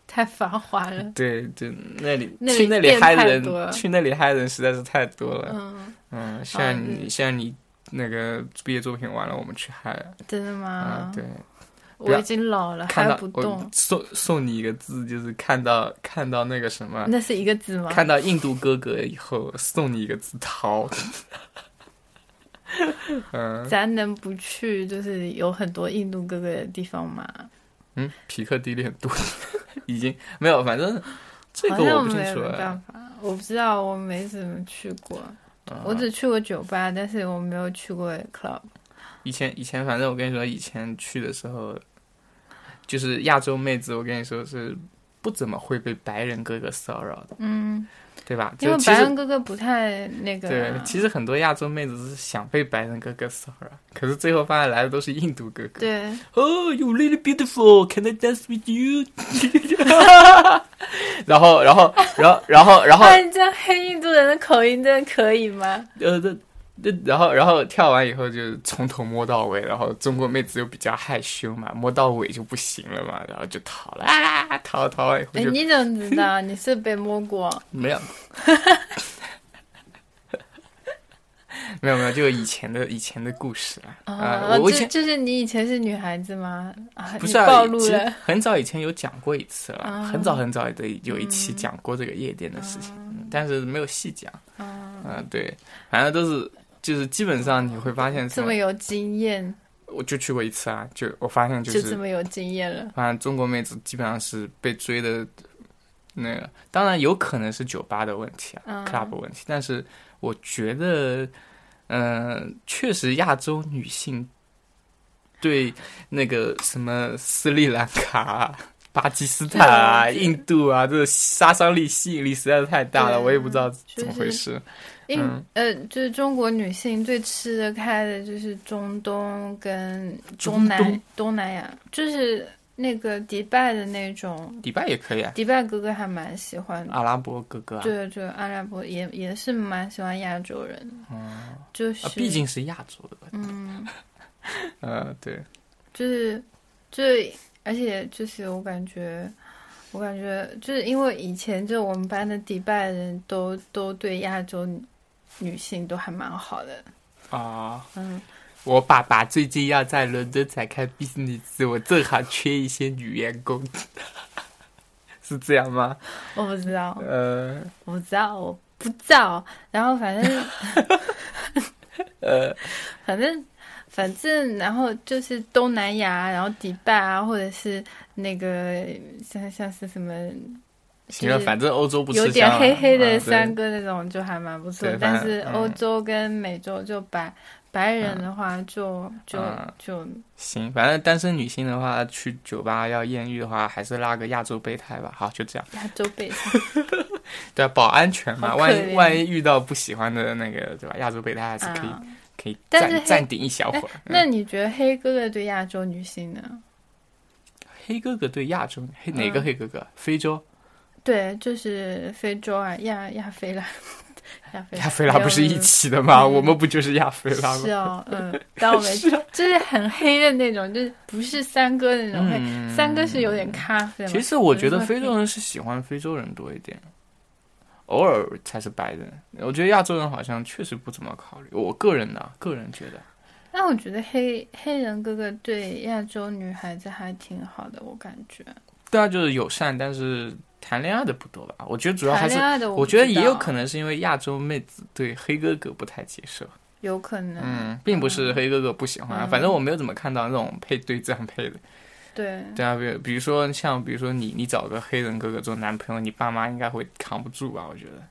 太繁华了，对，对那里去那里店嗨人太多了，去那里嗨人实在是太多了。嗯，嗯，现在你嗯现在你那个毕业作品完了，我们去嗨了。真的吗啊，？对，我已经老了，还看到我不动，送送你一个字，就是看到看到那个什么，那是一个字吗？看到印度哥哥以后，送你一个字逃。嗯咱能不去就是有很多印度哥哥的地方吗？嗯，皮克迪里很多，已经没有，反正这个我不清没楚办。法，我不知道，我没怎么去过。啊我只去过酒吧，但是我没有去过 club。以前以前，反正我跟你说，以前去的时候，就是亚洲妹子，我跟你说是不怎么会被白人哥哥骚扰的，嗯，对吧？因为就白人哥哥不太那个对啊，，其实很多亚洲妹子是想被白人哥哥骚扰，可是最后发现来的都是印度哥哥。对，Oh,、y o u really beautiful. Can I dance with you？然后，然后，然后，然后，然后，这样黑印度人的口音真的可以吗？呃，这这，然后，然后跳完以后就从头摸到尾，然后中国妹子又比较害羞嘛，摸到尾就不行了嘛，然后就逃了，啊，逃逃完以后哎，就你怎么知道？你是被摸过？没有，没有没有，就以前的以前的故事啊，啊、啊，我以前就就是你以前是女孩子吗？啊，不是啊，暴露了。很早以前有讲过一次了，啊很早很早的有一期讲过这个夜店的事情，嗯但是没有细讲。啊，嗯、对，反正都是就是基本上你会发现这么，有经验，我就去过一次啊，就我发现就，就是这么有经验了。反正中国妹子基本上是被追的。那个当然有可能是酒吧的问题啊、嗯 c l u b 问题，但是我觉得，嗯、确实亚洲女性对那个什么斯里兰卡啊、巴基斯坦啊、印度啊，这个杀伤力、吸引力实在是太大了，我也不知道怎么回事。印、嗯呃，就是中国女性最吃得开的就是中东跟中中南东东南亚，就是那个迪拜的那种，迪拜也可以啊，迪拜哥哥还蛮喜欢。阿拉伯哥哥啊，对对，阿拉伯也也是蛮喜欢亚洲人嗯，就是、啊，毕竟是亚洲的，嗯，呃，对，就是就，而且就是我感觉，我感觉就是因为以前就我们班的迪拜人都都对亚洲女女性都还蛮好的，啊，嗯，我爸爸最近要在伦敦展开 business，我正好缺一些女员工，是这样吗？我不知道，呃。我不知道，我不知道。然后反正，呃，反正，反正，然后就是东南亚，然后迪拜啊，或者是那个像像是什么行了，反正欧洲不吃有点黑黑的三个那种就还蛮不错对。但是欧洲跟美洲就白白人的话就就嗯就行，反正单身女性的话，去酒吧要艳遇的话，还是拉个亚洲备胎吧。好，就这样。亚洲备胎。对啊，保安全嘛，万一万一遇到不喜欢的那个，对吧？亚洲备胎还是可以、啊可以暂暂顶一小会哎儿。嗯那你觉得黑哥哥对亚洲女性呢？黑哥哥对亚洲黑哪个嗯黑哥哥？非洲对，就是非洲啊，亚亚非拉，亚非亚非拉不是一起的吗？嗯我们不就是亚非拉吗？是哦，嗯，但我们就是很黑的那种，就是不是三哥的那种黑，嗯三哥是有点咖啡。其实我觉得非洲人是喜欢非洲人多一点，偶尔才是白人。我觉得亚洲人好像确实不怎么考虑。我个人呢、个人觉得，但我觉得黑黑人哥哥对亚洲女孩子还挺好的，我感觉。对啊，就是友善，但是谈恋爱的不多吧？我觉得主要还是我我觉得也有可能能是因为亚洲妹子对黑哥哥不太接受。有可能，嗯，并不是黑哥哥不喜欢反正我没有怎么看到那种配对这样配的。对对啊，比如比如说像比如说你你找个黑人哥哥做男朋友，你爸妈应该会扛不住吧？我觉得。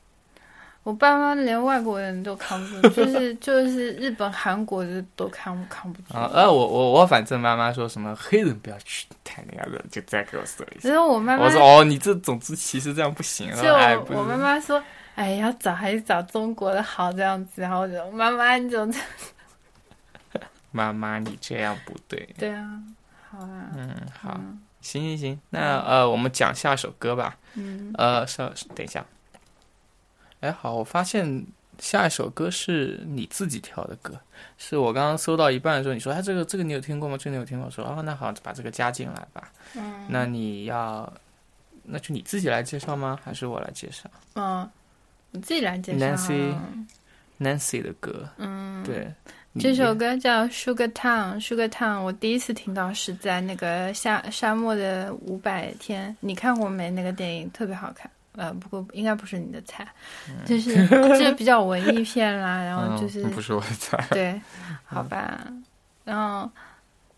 我爸妈连外国人都扛不住，就是就是日本、韩国的都扛扛不住。啊，呃，我我我反正妈妈说什么黑人不要去谈恋爱的，就再给我说一下。然后我妈妈我说哦，你这种族歧视这样不行。就哎，我我妈妈说，哎，要找还是找中国的好这样子。然后我就妈妈你怎么 妈妈你这样不对。对啊？好啊，嗯，好，嗯行行行，那呃，我们讲下首歌吧。嗯，呃，稍等一下。哎，好，我发现下一首歌是你自己挑的歌，是我刚刚搜到一半的时候，你说，哎，这个这个你有听过吗？这个你有听过？我说，哦，那好，把这个加进来吧。嗯那你要，那就你自己来介绍吗？还是我来介绍嗯，你自己来介绍啊。Nancy Nancy 的歌？嗯，对，这首歌叫《Sugar Town》，Sugar Town，我第一次听到是在那个沙沙漠的五百天，你看过没？那个电影特别好看。呃，不过应该不是你的菜，就是 就是比较文艺片啦，然后就是、嗯、不是我的菜。对，好吧，然后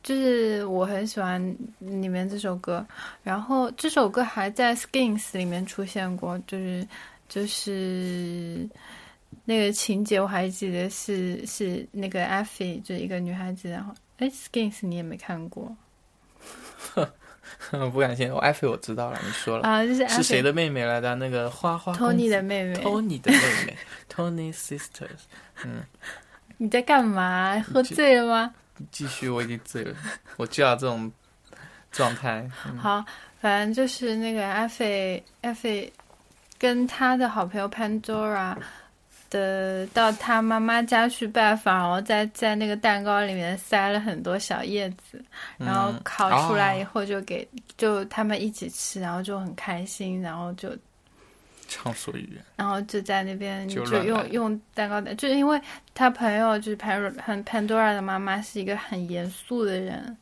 就是我很喜欢里面这首歌，然后这首歌还在 Skins 里面出现过，就是就是那个情节我还记得是是那个 Effie 就是一个女孩子，然后哎 Skins 你也没看过 不敢信，我艾菲我知道了，你说了。啊？就是是谁的妹妹来的？那个花花公 Tony 的妹妹，Tony 的妹妹，Tony Sisters。嗯你在干嘛？喝醉了吗？继续，我已经醉了，我就要这种状态。嗯好，反正就是那个艾菲，艾菲跟他的好朋友 Pandora 的到他妈妈家去拜访，然后在在那个蛋糕里面塞了很多小叶子，然后嗯烤出来以哦后就给、就他们一起吃，然后就很开心，然后就畅所欲言。然后就在那边就就用用蛋糕的，就是因为他朋友就是 Pan 很 Pandora 的妈妈是一个很严肃的人，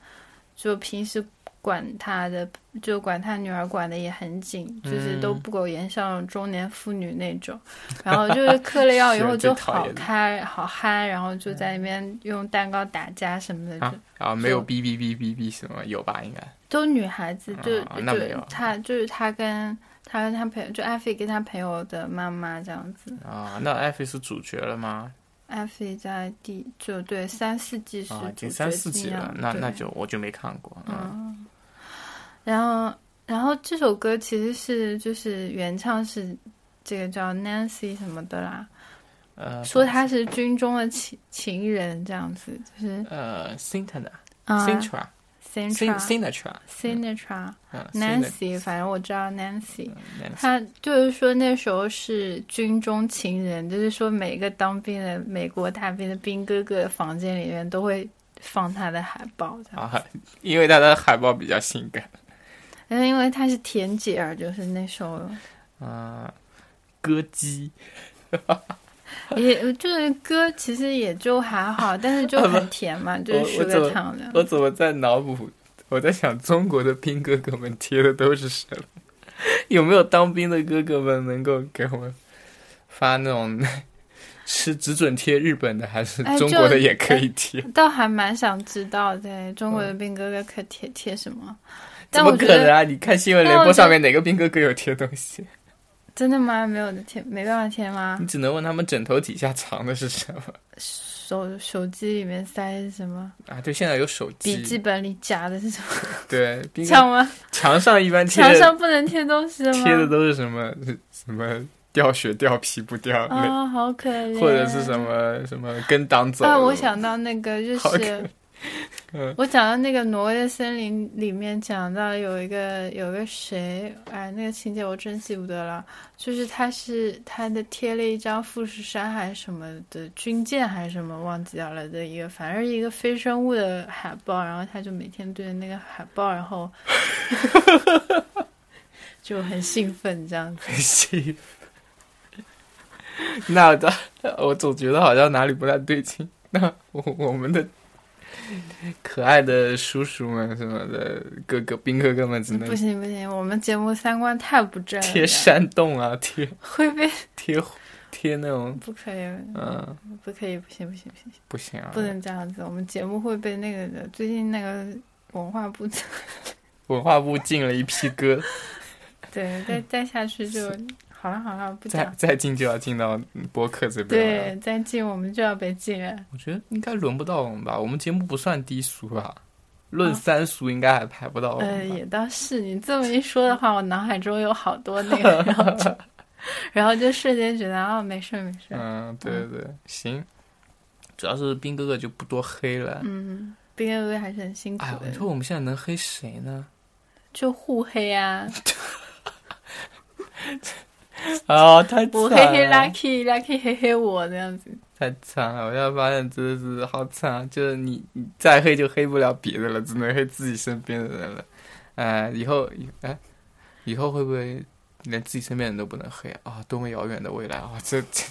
就平时管他的就管他女儿管的也很紧，就是都嗯不苟言笑，中年妇女那种。然后就是嗑了药以后 就好开好嗨，然后就在那边用蛋糕打架什么的，就啊啊，没有哔哔哔哔哔什么有吧？应该都女孩子，就就他就是他跟他跟他朋友，就艾菲跟他朋友的妈妈这样子。啊，那艾菲是主角了吗？艾菲在第就对三四季是啊，已经主角三四集之一样了，那那就我就没看过。嗯，嗯，然后然后这首歌其实是就是原唱是这个叫 Nancy 什么的啦，呃，说他是军中的情情人这样子，就是呃，Sintra 啊 Sintra Sintra Sinatra Sinatra 嗯 Nancy，反正我知道 Nancy。他就是说那时候是军中情人，就是说每个当兵的美国大兵的兵哥哥房间里面都会放他的海报。啊，因为他的海报比较性感。但是因为他是田姐儿，就是那时候啊，歌姬 也就是歌其实也就还好，但是就 很甜嘛，就是我 Sugar 怎么 Town 的。我怎么在脑补？我在想中国的兵哥哥们贴的都是什么？有没有当兵的哥哥们能够给我们发那种是只准贴日本的，还是哎中国的也可以贴？倒还蛮想知道的，中国的兵哥哥可贴贴什么？怎么可能啊？你看新闻联播上面哪个兵哥哥有贴东西？真的吗？没有的贴，没办法贴吗你？只能问他们枕头底下藏的是什么手手机里面塞的是什么？啊？对，现在有手机，笔记本里夹的是什么？对，冰这样吗？墙上一般贴墙上不能贴东西的吗？贴的都是什么什么掉血掉皮不掉泪，啊、好可怜。或者是什么什么跟党走啊，我想到那个就是嗯，我讲到那个挪威的森林里面讲到有一个有个谁，哎，那个情节我真记不得了，就是他是他的贴了一张富士山还是什么的军舰还是什么忘记掉了的一个，反正一个非生物的海报，然后他就每天对着那个海报，然后 就很兴奋这样子。是。那的，我总觉得好像哪里不太对劲。那我我们的 可爱的叔叔们什么的哥哥兵哥哥们只能不行不行，我们节目三观太不正了，贴山洞啊，贴会被 贴贴那种，不可以，嗯，不可以，不行不行不行。不行啊，不能这样子，我们节目会被那个的。最近那个文化部，文化部进了一批歌，对，再再下去就好了好了，不再讲。再进就要进到播客这边了。对，再进我们就要被禁了。我觉得应该轮不到我们吧，我们节目不算低俗吧，论三俗应该还排不到我们吧。呃，也倒是，你这么一说的话，我脑海中有好多那个，然后就，然后就瞬间觉得啊，没事没事。嗯，对对对，行。主要是兵哥哥就不多黑了。嗯，兵哥哥还是很辛苦哎，的你，说我们现在能黑谁呢？就互黑啊，啊，太惨了！我黑黑 Lucky，Lucky 黑黑我这样子。太惨了！我现在发现真的是好惨啊！就是你你再黑就黑不了别的了，只能黑自己身边的人了。哎、以后以哎，以后会不会连自己身边人都不能黑啊？多么遥远的未来啊！这这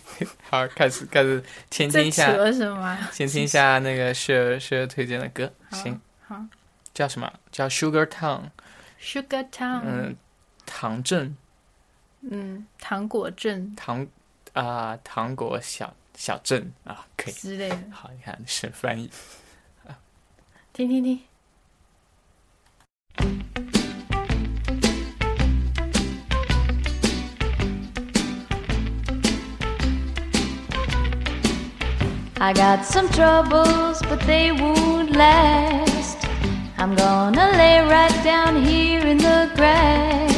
好，开始开始先听一下，扯什么啊？先听一下那个 share share 推荐的歌，行，好叫什么？叫 Sugar Town，，Sugar Town，嗯，唐镇 嗯，糖果镇糖啊、糖果小小镇啊，可以。之类的，好，你看省翻译。听听听。 I got some troubles, but they won't last. I'm gonna lay right down here in the grass.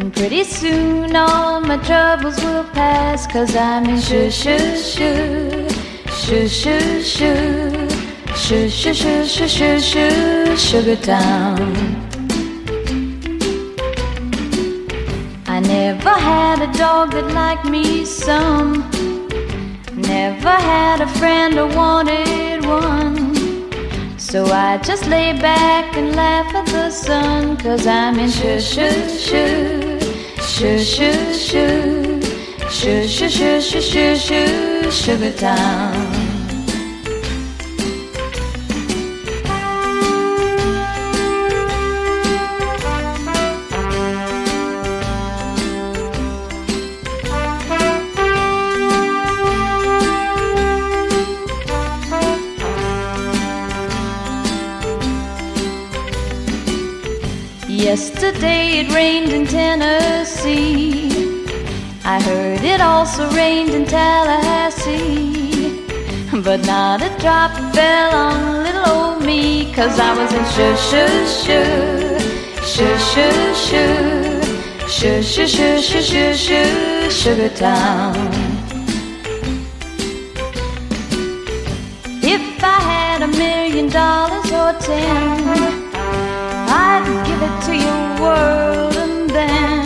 And pretty soon all my troubles will pass. Cause I'm in shoo shoo shoo, shoo shoo shoo, shoo shoo shoo shoo shoo shoo, Sugar Town. I never had a dog that liked me some. Never had a friend or wanted one. So I just lay back and laugh at the sun. Cause I'm in shoo shoo shoo, shoo shoo shoo, shoo shoo shoo shoo shoo Sugar Town. Yesterday it rained in Tennessee. I heard it also rained in Tallahassee. But not a drop fell on little old me. Cause I was in shoo shoo shoo, shoo shoo shoo, shoo shoo shoo shoo shoo shoo, Sugar Town. If I had a million dollars or ten added to your world, and then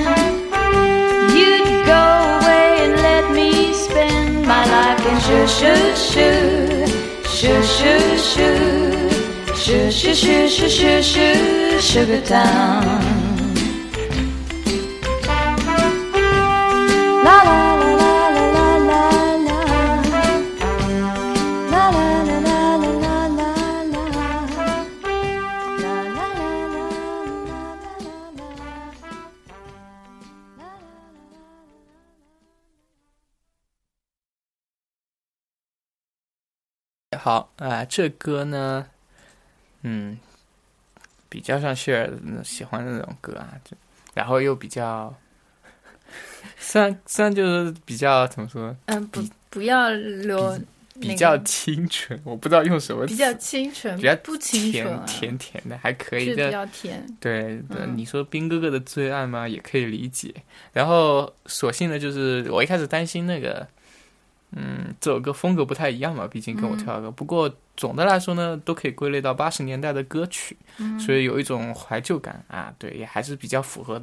you'd go away and let me spend my life in shoo shoo shoo, shoo shoo shoo, shoo shoo shoo shoo shoo, shoo sugar town. 好啊、这歌呢，嗯，比较像谢尔喜欢的那种歌啊，就然后又比较 虽然虽然就是比较怎么说，嗯，不不要留那个比较清纯，我不知道用什么，比较清纯，比较不清纯啊，甜甜甜的，还可以比的。较甜。对对，嗯你说兵哥哥的最爱嘛，也可以理解。然后所幸的就是，我一开始担心那个，嗯，这首歌风格不太一样嘛，毕竟跟我跳的歌。不过总的来说呢，都可以归类到八十年代的歌曲，所以有一种怀旧感啊。对，也还是比较符合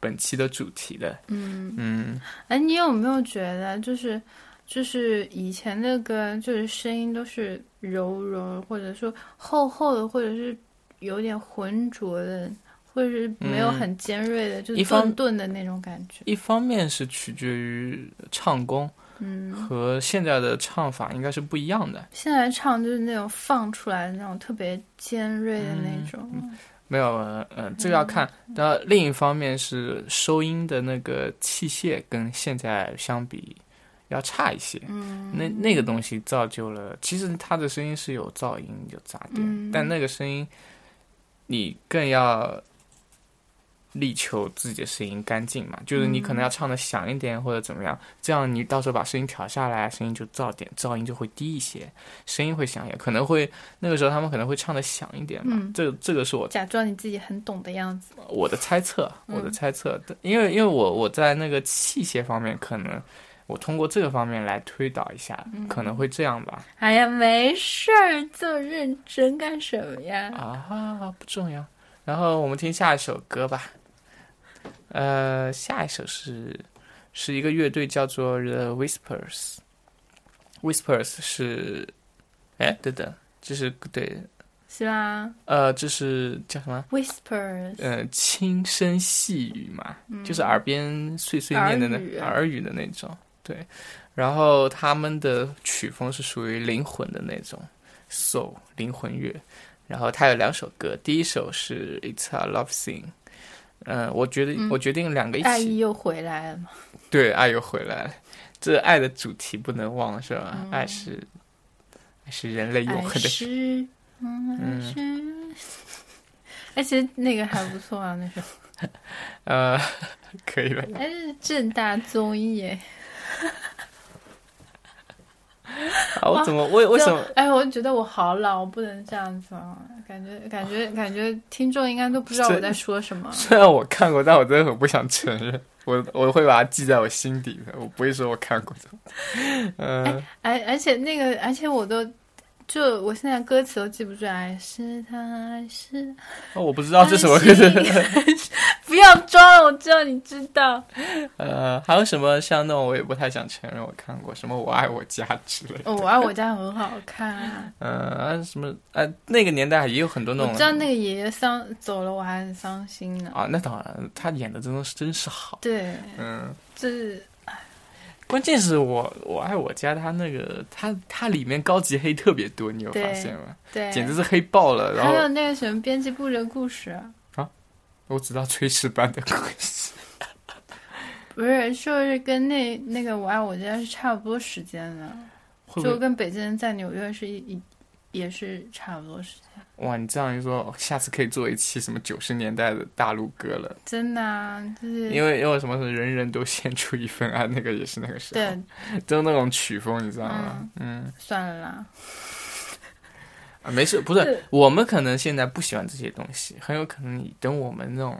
本期的主题的。嗯，嗯，哎，你有没有觉得，就是就是以前的歌，就是声音都是柔柔，或者说厚厚的，或者是有点浑浊的，或者是没有嗯很尖锐的，就是一方顿顿的那种感觉。一方面是取决于唱功嗯，和现在的唱法应该是不一样的。现在唱就是那种放出来的那种特别尖锐的嗯那种。没有，嗯，呃这个要看。然后另一方面是收音的那个器械跟现在相比要差一些。嗯，那那个东西造就了，其实它的声音是有噪音、有杂点，嗯但那个声音你更要力求自己的声音干净嘛，就是你可能要唱的响一点或者怎么样，这样你到时候把声音调下来，声音就噪点噪音就会低一些，声音会响一点，可能会那个时候他们可能会唱的响一点嘛。嗯这个这个是我假装你自己很懂的样子。我的猜测，嗯我的猜测，因为因为我我在那个器械方面，可能我通过这个方面来推导一下，嗯可能会这样吧。哎呀，没事儿，这么认真干什么呀？啊，不重要。然后我们听下一首歌吧。呃，下一首是是一个乐队叫做 The Whispers。Whispers 是，哎，等等，这是对，是吧呃，这是叫什么？？Whispers，呃，轻声细语嘛，就是耳边碎碎念的那嗯耳语耳语的那种，对。然后他们的曲风是属于灵魂的那种 soul 灵魂乐。然后他有两首歌，第一首是 It's a Love Thing，嗯、我觉得、我决定两个一起，爱意又回来了嘛。对，爱又回来了。这爱的主题不能忘，是吧？嗯爱是爱是人类永恒的是，嗯，爱是。哎，其实那个还不错啊，那首。呃，可以吧。哎，是正大综艺耶。啊，我怎么为为什么？哎，我觉得我好老，我不能这样子啊！感觉感觉感觉听众应该都不知道我在说什么。虽然我看过，但我真的很不想承认。我我会把它记在我心底的，我不会说我看过的。嗯、而而且那个，而且我都就我现在歌词都记不住，来是他，还是哦我不知道这什么歌是。不要装了，我知道你知道。呃，还有什么像那种我也不太想承认我看过，什么我爱我家之类的。哦，我爱我家很好看、啊，呃，什么呃，那个年代也有很多那种我知道那个爷爷丧走了，我还很伤心呢。啊，那当然，他演的真的是真是好。对，嗯，就是关键是我我爱我家，它那个它它里面高级黑特别多，你有发现吗？对，简直是黑爆了。然后还有那个什么编辑部的故事啊，我知道炊事班的故事。不是说是跟那那个我爱我家是差不多时间的，会会就跟北京人在纽约是一一也是差不多时间。哇，你这样一说，下次可以做一期什么九十年代的大陆歌了，真的、啊，就是因为因为什么是人人都献出一份爱，那个也是那个时候，对，就那种曲风，你知道吗？嗯算了啦。啊，没事，不是我们可能现在不喜欢这些东西，很有可能你等我们那种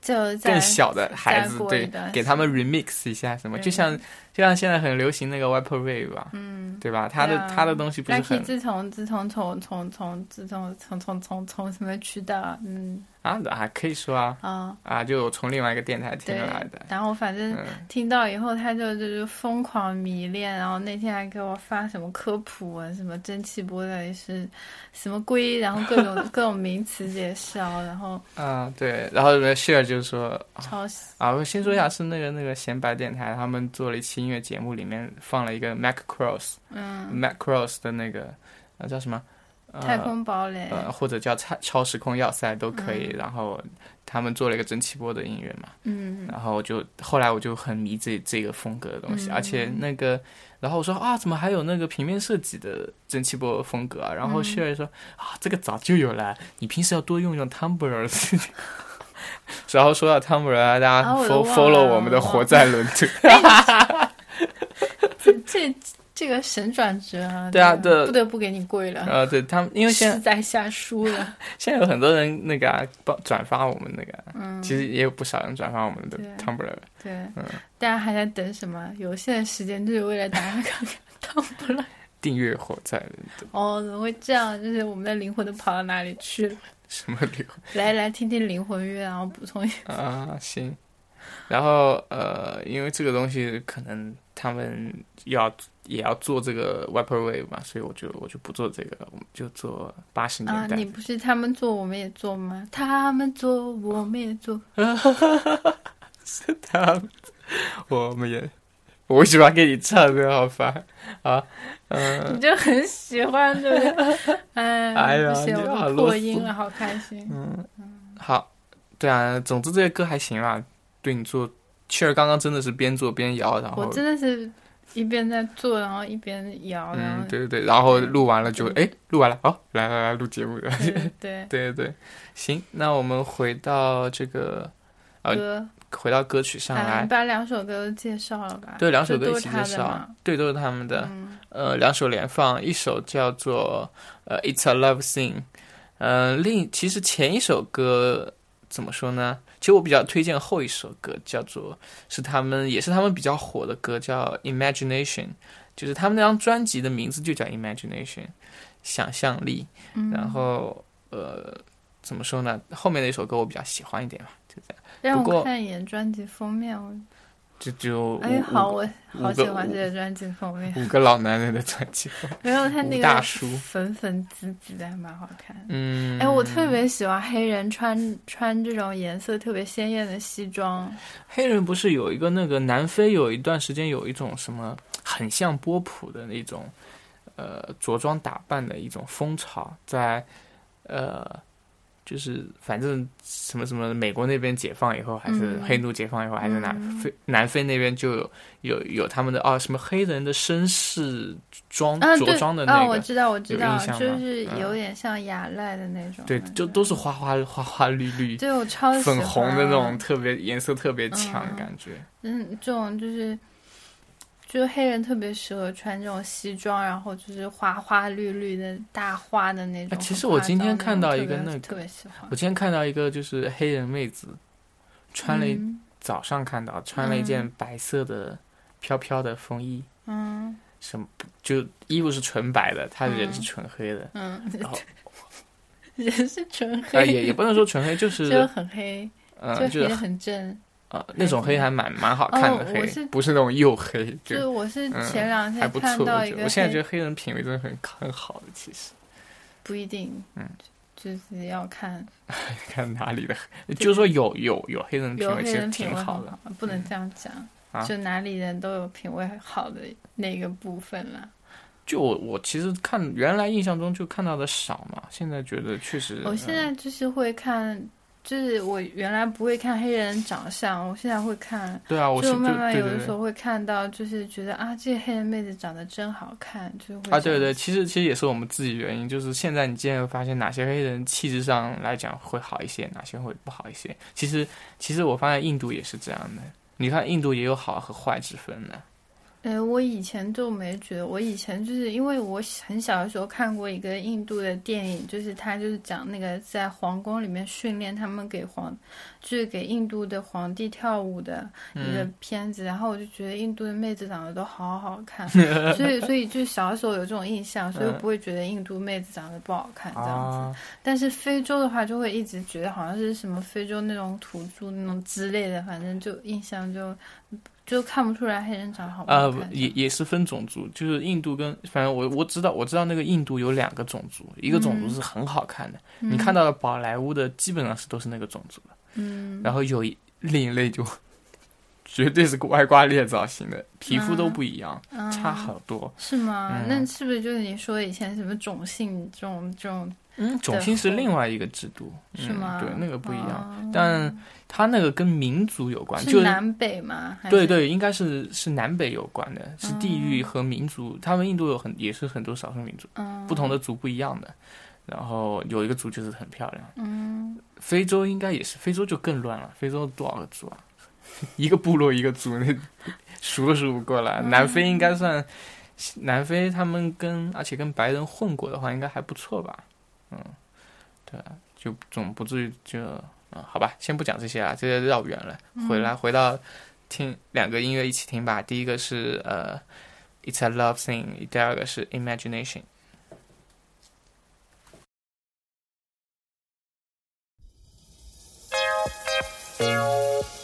就更小的孩子，对，给他们 remix 一下什么，就像就像现在很流行那个 vaporwave 吧，嗯，对吧？他的、他的东西不是很自从自从从从从自从从从从从什么渠道，嗯啊啊，可以说啊啊。啊，就从另外一个电台听对来的，，然后反正嗯。听到以后，他就就是疯狂迷恋，然后那天还给我发什么科普啊，什么蒸汽波到底是什么龟，然后各种 各种名词介绍，然后啊对，然后 share 就说超喜。啊，我先说一下，是那个那个闲白电台，他们做了一期音乐节目，里面放了一个 Mac Cross，嗯。Mac Cross 的那个呃叫什么？呃、太空堡垒，呃，或者叫超超时空要塞都可以。然后他们做了一个蒸汽波的音乐嘛，嗯然后就后来我就很迷这这个风格的东西，嗯而且那个，然后我说啊，怎么还有那个平面设计的蒸汽波风格啊？然后嗯 Sherry 说、啊，这个早就有了，你平时要多用用 Tumblr。然后说到汤姆人啊，大家啊我都 follow 忘 follow 我们的活在伦敦。这这这个神转折啊！对啊对不得不给你跪了，呃，对他们，因为现在在下书了。现在有很多人那个啊帮转发我们那个嗯，其实也有不少人转发我们的对 Tumblr。对，嗯大家还在等什么？有限的时间就是为了大家看看 Tumblr。订阅火在伦敦，哦，怎么会这样？就是我们的灵魂都跑到哪里去了？什么灵魂？来来听听灵魂乐，然后补充一下。啊，行。然后呃，因为这个东西可能他们要也要做这个 Vaporwave 嘛，所以我就我就不做这个，我们就做八十啊，年代。你不是他们做我们也做吗？他们做我们也做。是他们，我们也，我为什么要给你唱歌？好烦啊！嗯、你就很喜欢，对不对？哎，哎呀不行，我破音了，好开心。嗯好，对啊，总之这些歌还行啦。对你做，确实刚刚真的是边做边摇，然后我真的是一边在做，然后一边摇，嗯，对对对，然后录完了就哎，录完了，好，来来来录节目了。对 对。对行，那我们回到这个呃歌，回到歌曲上啊，来。你，把两首歌都介绍了吧？对，两首歌一起介绍。对，都是他们的，嗯。呃，两首连放，一首叫做呃《It's a Love Thing》，呃，另其实前一首歌怎么说呢？其实我比较推荐后一首歌，叫做是他们也是他们比较火的歌，叫《Imagination》，就是他们那张专辑的名字就叫《Imagination》，想象力。嗯然后呃，怎么说呢？后面那首歌我比较喜欢一点嘛，就这样。让我看一眼专辑封面，我就就五哎，好，我好喜欢这个专辑封面。五个老男人的专辑。没有他那个大个叔粉粉紫紫的，还蛮好看。嗯，哎，我特别喜欢黑人穿穿这种颜色特别鲜艳的西装。黑人不是有一个那个南非有一段时间有一种什么很像波普的那种呃着装打扮的一种风潮，在呃就是反正什么什么美国那边解放以后，还是嗯黑奴解放以后，还是南嗯非南非那边就有有有他们的啊什么黑人的绅士装啊，着，装的那啊，个。我知道，我知道就是嗯有点像雅赖的那种。对，就都是花花花花绿绿、对我超粉红的那种特别颜色特别强感觉。嗯，这种就是，就是黑人特别适合穿这种西装，然后就是花花绿绿的大花的那种其实我今天看到一个那个特别喜欢我，今天看到一个就是黑人妹子，穿了一、嗯早上看到穿了一件白色的飘飘的风衣，嗯什么就衣服是纯白的，她人嗯是纯黑的，嗯，然后 人是纯黑，呃也也不能说纯黑，就是就很黑，呃就是很正。呃那种黑还蛮蛮好看的黑，哦我是不是那种又黑，就是我是嗯前两天还不错。看到一个我现在觉得黑人品味真的很很好的，其实不一定，嗯，就是要看 看哪里的黑，就是说有有有黑人品有味其实黑人品挺好的不能这样讲，啊就哪里人都有品味好的那个部分啦。就我我其实看原来印象中就看到的少嘛，现在觉得确实。我现嗯在就是会看，就是我原来不会看黑人长相，我现在会看，对啊，我是就慢慢有的时候会看到，就是觉得啊，这个黑人妹子长得真好看，就会啊，对对，其实其实也是我们自己原因，就是现在你渐渐发现哪些黑人气质上来讲会好一些，哪些会不好一些。其实其实我发现印度也是这样的，你看印度也有好和坏之分的。呃，我以前就没觉得，我以前就是因为我很小的时候看过一个印度的电影，就是他就是讲那个在皇宫里面训练他们给皇，就是给印度的皇帝跳舞的一个嗯片子，然后我就觉得印度的妹子长得都好好看，所以所以就小的时候有这种印象，所以不会觉得印度妹子长得不好看这样子。啊，但是非洲的话，就会一直觉得好像是什么非洲那种土著那种之类的，反正就印象就就看不出来黑人长得好不啊好看。也也是分种族，就是印度跟反正我我知道我知道那个印度有两个种族，一个种族是很好看的，你看到的宝莱坞的基本上是都是那个种族的，嗯，然后有一另一类就绝对是外挂裂造型的，皮肤都不一样，差好多。是吗？那是不是就是你说以前什么种姓这种这种？嗯，种姓是另外一个制度，是吗？对，那个不一样，但他那个跟民族有关，就是南北吗？对对，应该是是南北有关的，是地域和民族。他们印度有很也是很多少数民族，不同的族不一样的。然后有一个族就是很漂亮，嗯，非洲应该也是，非洲就更乱了。非洲多少个族啊？一个部落一个族，那 数都数不过来。南非应该算南非，他们跟而且跟白人混过的话应该还不错吧？嗯，对，就总不至于就……嗯好吧，先不讲这些了，这些绕远了。回来回到听两个音乐一起听吧。第一个是呃，it's a love thing；第二个是 imagination。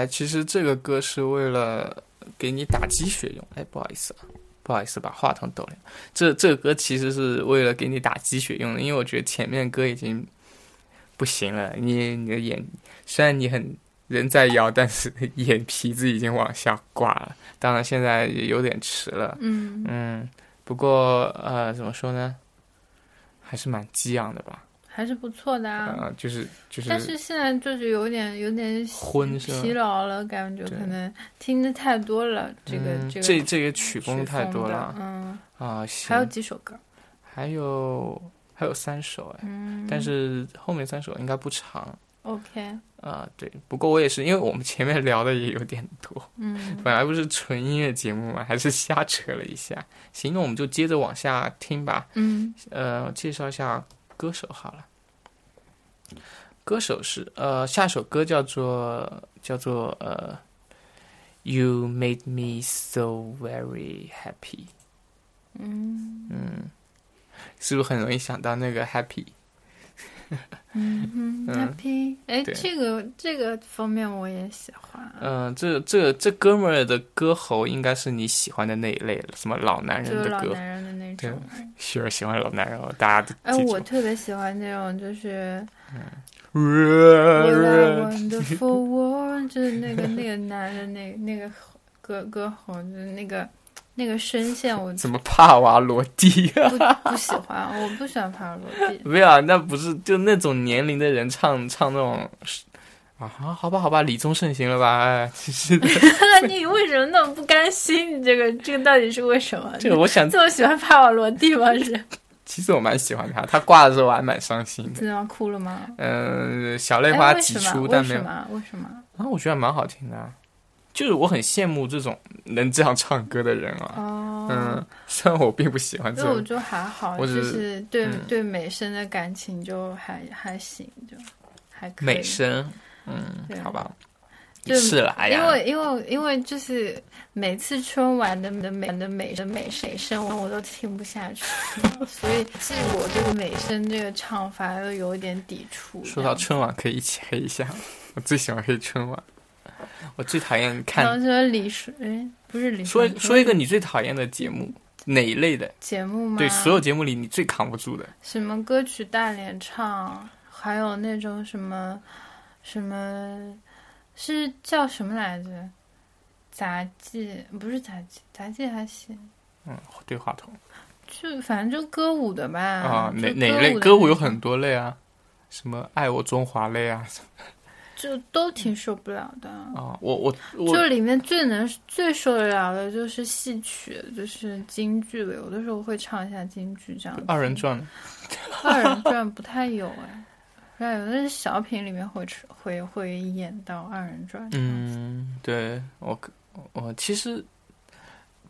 哎，其实这个歌是为了给你打鸡血用。哎，不好意思啊，不好意思，把话筒抖了。这这个歌其实是为了给你打鸡血用的，因为我觉得前面歌已经不行了。你你的眼虽然你很人在摇，但是眼皮子已经往下挂了。当然现在也有点迟了。嗯，嗯，不过呃，怎么说呢，还是蛮激昂的吧。还是不错的啊。呃，就是就是，但是现在就是有点有点昏疲劳了，感觉可能听的太多了。这个、嗯这个这这个曲风太多了嗯，啊，还有几首歌，还有还有三首哎，嗯，但是后面三首应该不长 OK，啊。对，不过我也是，因为我们前面聊的也有点多，嗯，本来不是纯音乐节目嘛，还是瞎扯了一下。行，那我们就接着往下听吧。嗯呃，介绍一下歌手好了。歌手是呃，下首歌叫做叫做呃，You made me so very happy。嗯嗯，是不是很容易想到那个 happy？嗯嗯，Happy，哎，对。这个这个方面我也喜欢，嗯、这这这哥们儿的歌喉应该是你喜欢的那一类了，什么老男就人的歌，是老男人的那种。雪儿喜欢老男人哦，大家都哎，我特别喜欢那种，就是《What a 呃 Wonderful World》，就是那个那个男的那那个歌歌喉，就是那个那个声线，我怎么帕瓦罗蒂啊？不不喜欢，我不喜欢帕瓦罗蒂。没有啊，那不是就那种年龄的人唱唱那种啊？好吧，好吧，李宗盛行了吧？哎，其实 你为什么那么不甘心？你这个这个到底是为什么？这个我想这么喜欢帕瓦罗蒂吗？是 其实我蛮喜欢他，他挂的时候我还蛮伤心的。真的吗？哭了吗？嗯、小泪哎，花几出？但没有为什么？为什么？啊，我觉得蛮好听的、啊。就是我很羡慕这种能这样唱歌的人啊。哦，嗯，虽然我并不喜欢这种，就还好，就我只是是对、嗯对美声的感情就还还行，就还可以。美声，嗯对，好吧，就是啦，哎呀，因为因为因为就是每次春晚的的美的美的美美声我都听不下去，所以对我这个美声这个唱法又有一点抵触。说到春晚，可以一起黑一下。我最喜欢黑春晚，我最讨厌然后看。说李叔，哎，不是李说叔说一个你最讨厌的节目，哪一类的？节目吗？对，所有节目里你最扛不住的。什么歌曲大联唱，还有那种什么什么，是叫什么来着？杂技不是杂技，杂技还行，嗯，对话筒就反正就歌舞的吧。啊，哪哪一类？歌舞有很多类啊，什么爱我中华类啊。就都挺受不了的。啊，我我就里面最能最受得了的就是戏曲，就是京剧了。有的时候会唱一下京剧这样子。二人转，二人转不太有哎，不太有，但是小品里面会吃会会演到二人转。嗯，对我我其实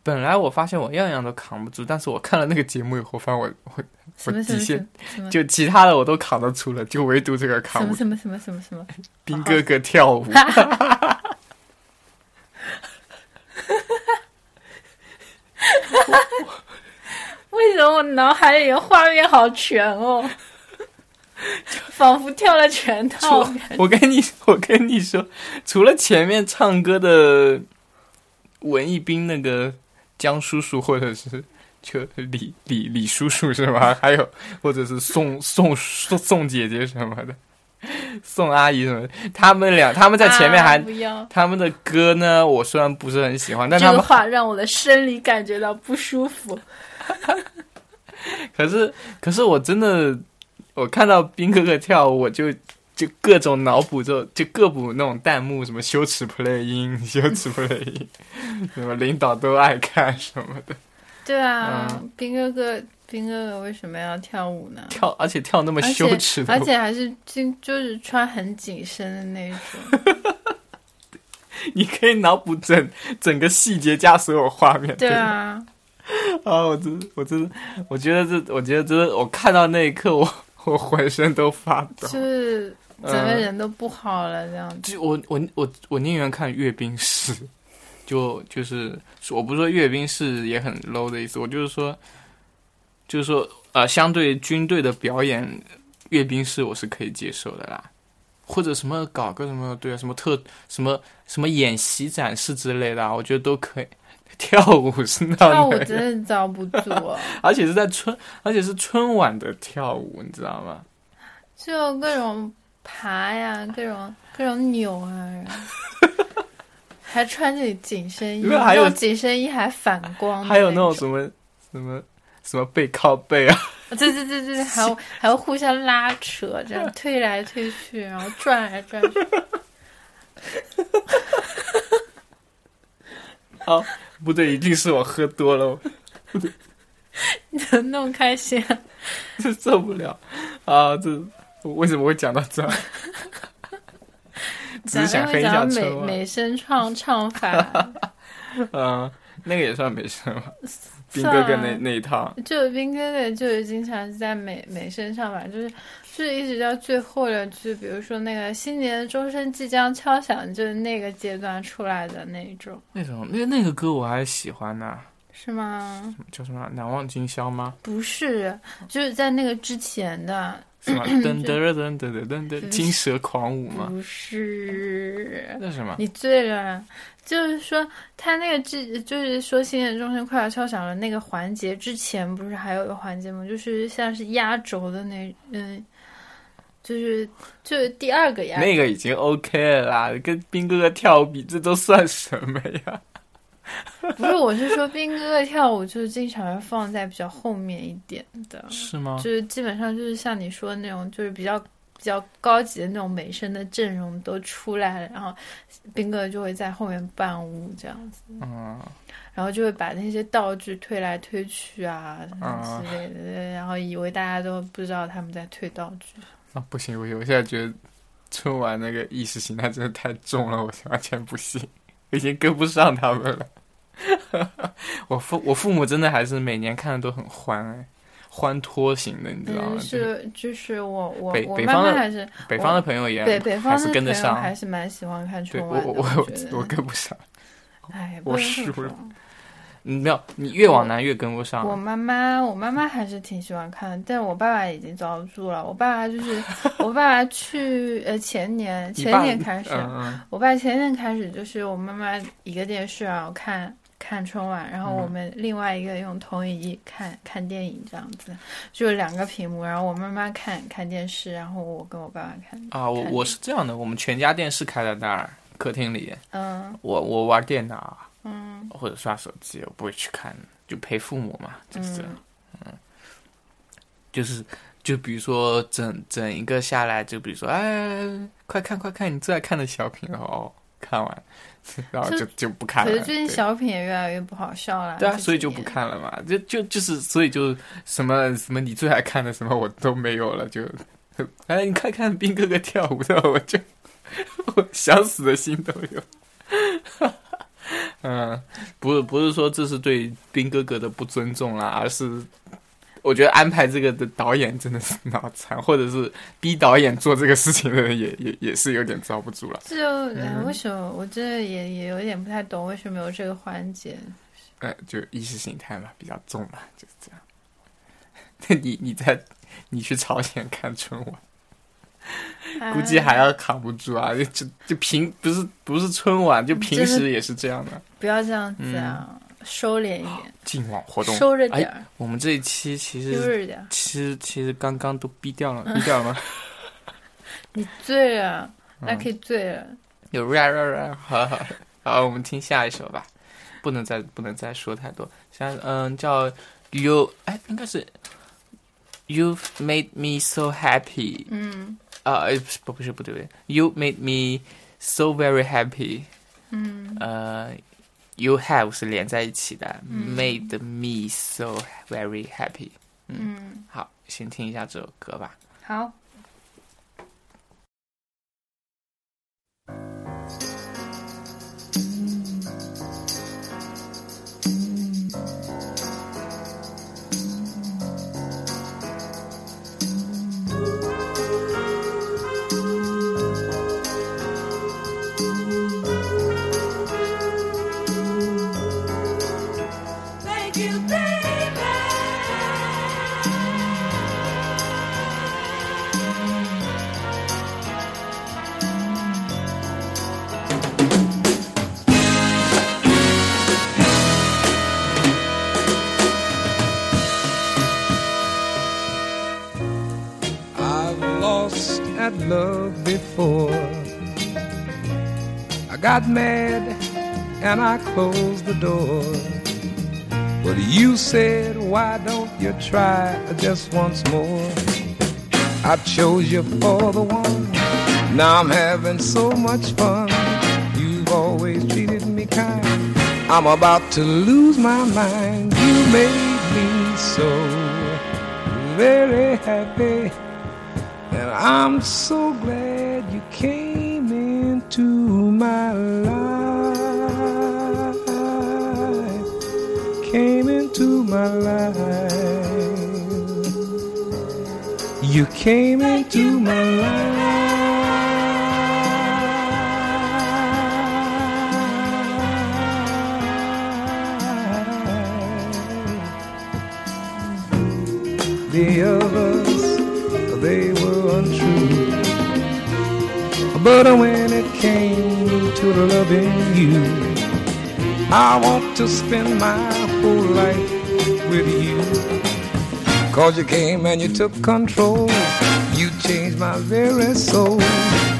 本来我发现我样样都扛不住，但是我看了那个节目以后，发现我我什么什么什底线么什么就其他的我都扛得住了，就唯独这个扛不住。什么什么什么什么什么，兵哥哥跳舞，为什么我脑海里的画面好全哦？仿佛跳了全套。我跟你我跟你说，除了前面唱歌的文艺兵那个江叔叔，或者是就李李李叔叔是吧？还有或者是宋宋宋宋姐姐什么的，宋阿姨什么的，他们俩他们在前面还、啊他们的歌呢，我虽然不是很喜欢，但他们这个话让我的生理感觉到不舒服。可是可是我真的，我看到兵哥哥跳舞，我就就各种脑补，就就各补那种弹幕，什么羞耻 play 音，羞耻 play 音，什么领导都爱看什么的，对啊，嗯兵哥哥，兵哥哥为什么要跳舞呢？跳而且跳那么羞耻而且还是就就是穿很紧身的那种。你可以脑补整整个细节加所有画面。对啊，啊，我真我真我觉得这，我觉得这，我看到那一刻，我我浑身都发抖。就是整个人都不好了，这样子。就我我我我宁愿看阅兵式，就就是我不是说阅兵式也很 low 的意思，我就是说，就是说呃，相对军队的表演，阅兵式我是可以接受的啦。或者什么搞个什么对啊，什么特什么什么演习展示之类的啊，我觉得都可以。跳舞是那跳舞真的遭不住啊，而且是在春，而且是春晚的跳舞，你知道吗？就各种爬呀，各种各种扭啊，还穿着紧身衣，还有紧身衣还反光还有那种种什么什么什么背靠背啊，对对对对，还有 还要互相拉扯，这样推来推去，然后转来转去。哦，不对，一定是我喝多了，你怎么那么开心、啊？这受不了啊！这我为什么会讲到这儿？只是想黑一下讲美，美声唱唱法，嗯，那个也算美声吧，兵哥哥那啊那一套，就兵哥哥就是经常是在美美声唱法，就是就是一直到最后的，就比如说那个新年钟声即将敲响，就是那个阶段出来的那一种，那种那那个歌我还喜欢呢，是吗？叫什么《难忘今宵》吗？不是，就是在那个之前的，是吗？噔噔噔噔噔噔噔，金蛇狂舞吗？不是。那什么？你醉了，就是说他那个之，就是说新年钟声快要敲响了那个环节之前，不是还有一个环节吗？就是像是压轴的那，嗯，就是就是第二个压轴那个已经 OK 了啦，跟兵哥哥跳舞比，这都算什么呀？不是，我是说兵哥哥跳舞就是经常要放在比较后面一点的，是吗就？是基本上就是像你说的那种，就是比较比较高级的那种美声的阵容都出来了，然后兵哥就会在后面伴舞这样子。嗯，然后就会把那些道具推来推去啊之类的，然后以为大家都不知道他们在推道具。啊，不行不行，我现在觉得春晚那个意识形态真的太重了，我完全不行，已经跟不上他们了。我父我父母真的还是每年看的都很欢哎，欢脱型的，你知道吗？是就是我我我北北方的还是北方的朋友也北北方还是跟得上，还是蛮喜欢看春晚的。我我我我跟不上。哎，我不能是不是这么说嗯，没有，你越往南越跟不上。我妈妈，我妈妈还是挺喜欢看的，但我爸爸已经遭不住了。我爸爸就是，我爸爸去呃前年前年开始，嗯嗯我爸前年开始就是我妈妈一个电视啊看看春晚，然后我嗯们另外一个用投影仪看看电影这样子，就是两个屏幕，然后我妈妈看看电视，然后我跟我爸爸看。啊，我我是这样的，我们全家电视开在那儿，客厅里，嗯我我玩电脑嗯或者刷手机，我不会去看，就陪父母嘛，就是这样。嗯，就是就比如说整整一个下来，就比如说哎，快看快看你最爱看的小品，哦看完，然后就就不看了。可是最近小品也越来越不好笑了。对啊，所以就不。看了嘛，就就就是，所以就什么什么你最爱看的什么我都没有了，就哎，你看看兵哥哥跳舞的，我就 我想死的心都有。嗯，不是不是说这是对兵哥哥的不尊重啦，而是我觉得安排这个的导演真的是脑残，或者是逼导演做这个事情的人也 也也是有点遭不住了。这就、为什么我真的也也有点不太懂，为什么有这个环节？呃，就意识形态嘛，比较重嘛，就是这样。那你你在你去朝鲜看春晚，估计还要扛不住啊！就就就平不是不是春晚，就平时也是这样的。不要这样子啊，收敛一点，净网活动，收着点儿哎。我们这一期其悠实着点儿。其实其实刚刚都逼掉了，逼掉了吗？你醉了嗯，Lucky 醉了。有 ra ra ra，好好好，我们听下一首吧，不能再不能再说太多。像嗯叫 You，哎，应该是 You've made me so happy。嗯啊，呃不不是不对，You made me so very happy。嗯呃，You have 是连在一起的、m a d e me so very happy。嗯，好，先听一下这首歌吧。好。Before. I got mad and I closed the door. But you said, why don't you try just once more? I chose you for the one. Now I'm having so much fun. You've always treated me kind. I'm about to lose my mind. You made me so very happy. And I'm so glad you came into my life. Came into my life. You came into my life. The others, But when it came to loving you, I want to spend my whole life with you. Cause you came and you took control. You changed my very soul.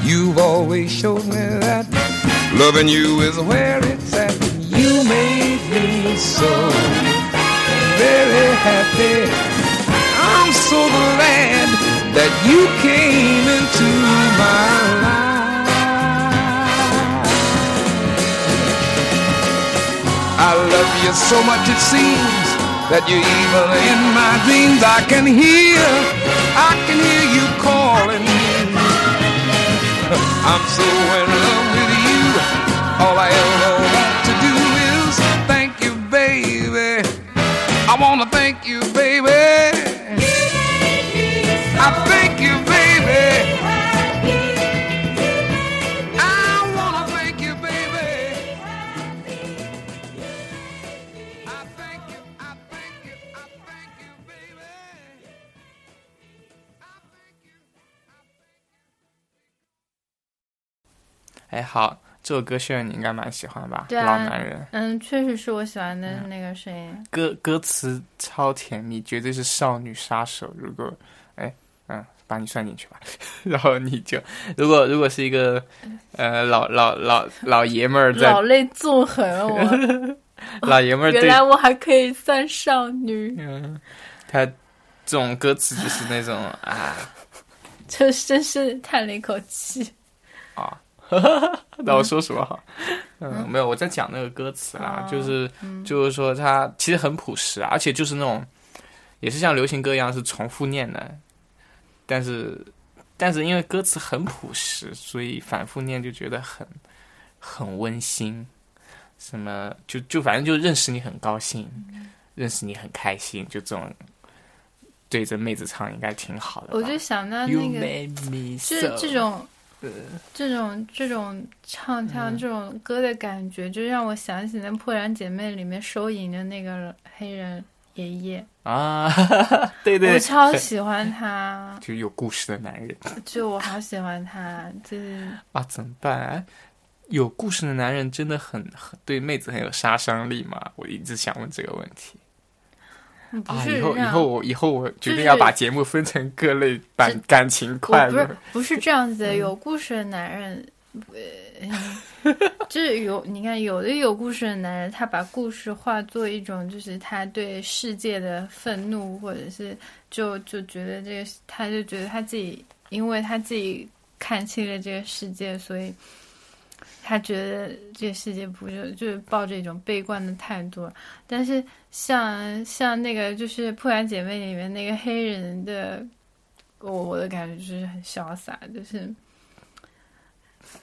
You've always showed me that loving you is where it's at. You made me so very happy. I'm so glad that you came into my life. Love you so much it seems that you're even in my dreams. I can hear, I can hear you calling me. I'm so in love with you. All I ever want to do is thank you, baby. I wanna thank you, 哎，好，这首歌炫炫你应该蛮喜欢吧？对啊老男人，嗯，确实是我喜欢的那个声音。歌歌词超甜蜜，绝对是少女杀手。如果，哎，嗯，把你算进去吧。然后你就，如果如果是一个呃老老老老爷们儿在老泪纵横，我 老爷们儿原来我还可以算少女，嗯，他这种歌词就是那种啊这真是叹了一口气。啊，那我说什么好？嗯，没有，我在讲那个歌词啦，哦就是就是说它其实很朴实啊，而且就是那种也是像流行歌一样是重复念的，但是但是因为歌词很朴实，所以反复念就觉得很很温馨。什么就就反正就认识你很高兴，认识你很开心，就这种对着妹子唱应该挺好的。我就想到那个 me 这这种。这种这种唱腔、这种歌的感觉，就让我想起那《破产姐妹》里面收银的那个黑人爷爷，啊，对对，我超喜欢他，就有故事的男人就我好喜欢他，就是啊，怎么办、啊？有故事的男人真的很很对妹子很有杀伤力吗？我一直想问这个问题啊！不是以后以后我以后我决定要把节目分成各类感感情快乐不是。不是这样子嗯的，有故事的男人，呃，就是有你看，有的有故事的男人，他把故事化作一种，就是他对世界的愤怒，或者是就就觉得这个，他就觉得他自己，因为他自己看清了这个世界，所以他觉得这个世界不就就是抱着一种悲观的态度。但是像像那个就是《破产姐妹》里面那个黑人的。我我的感觉就是很潇洒，就是，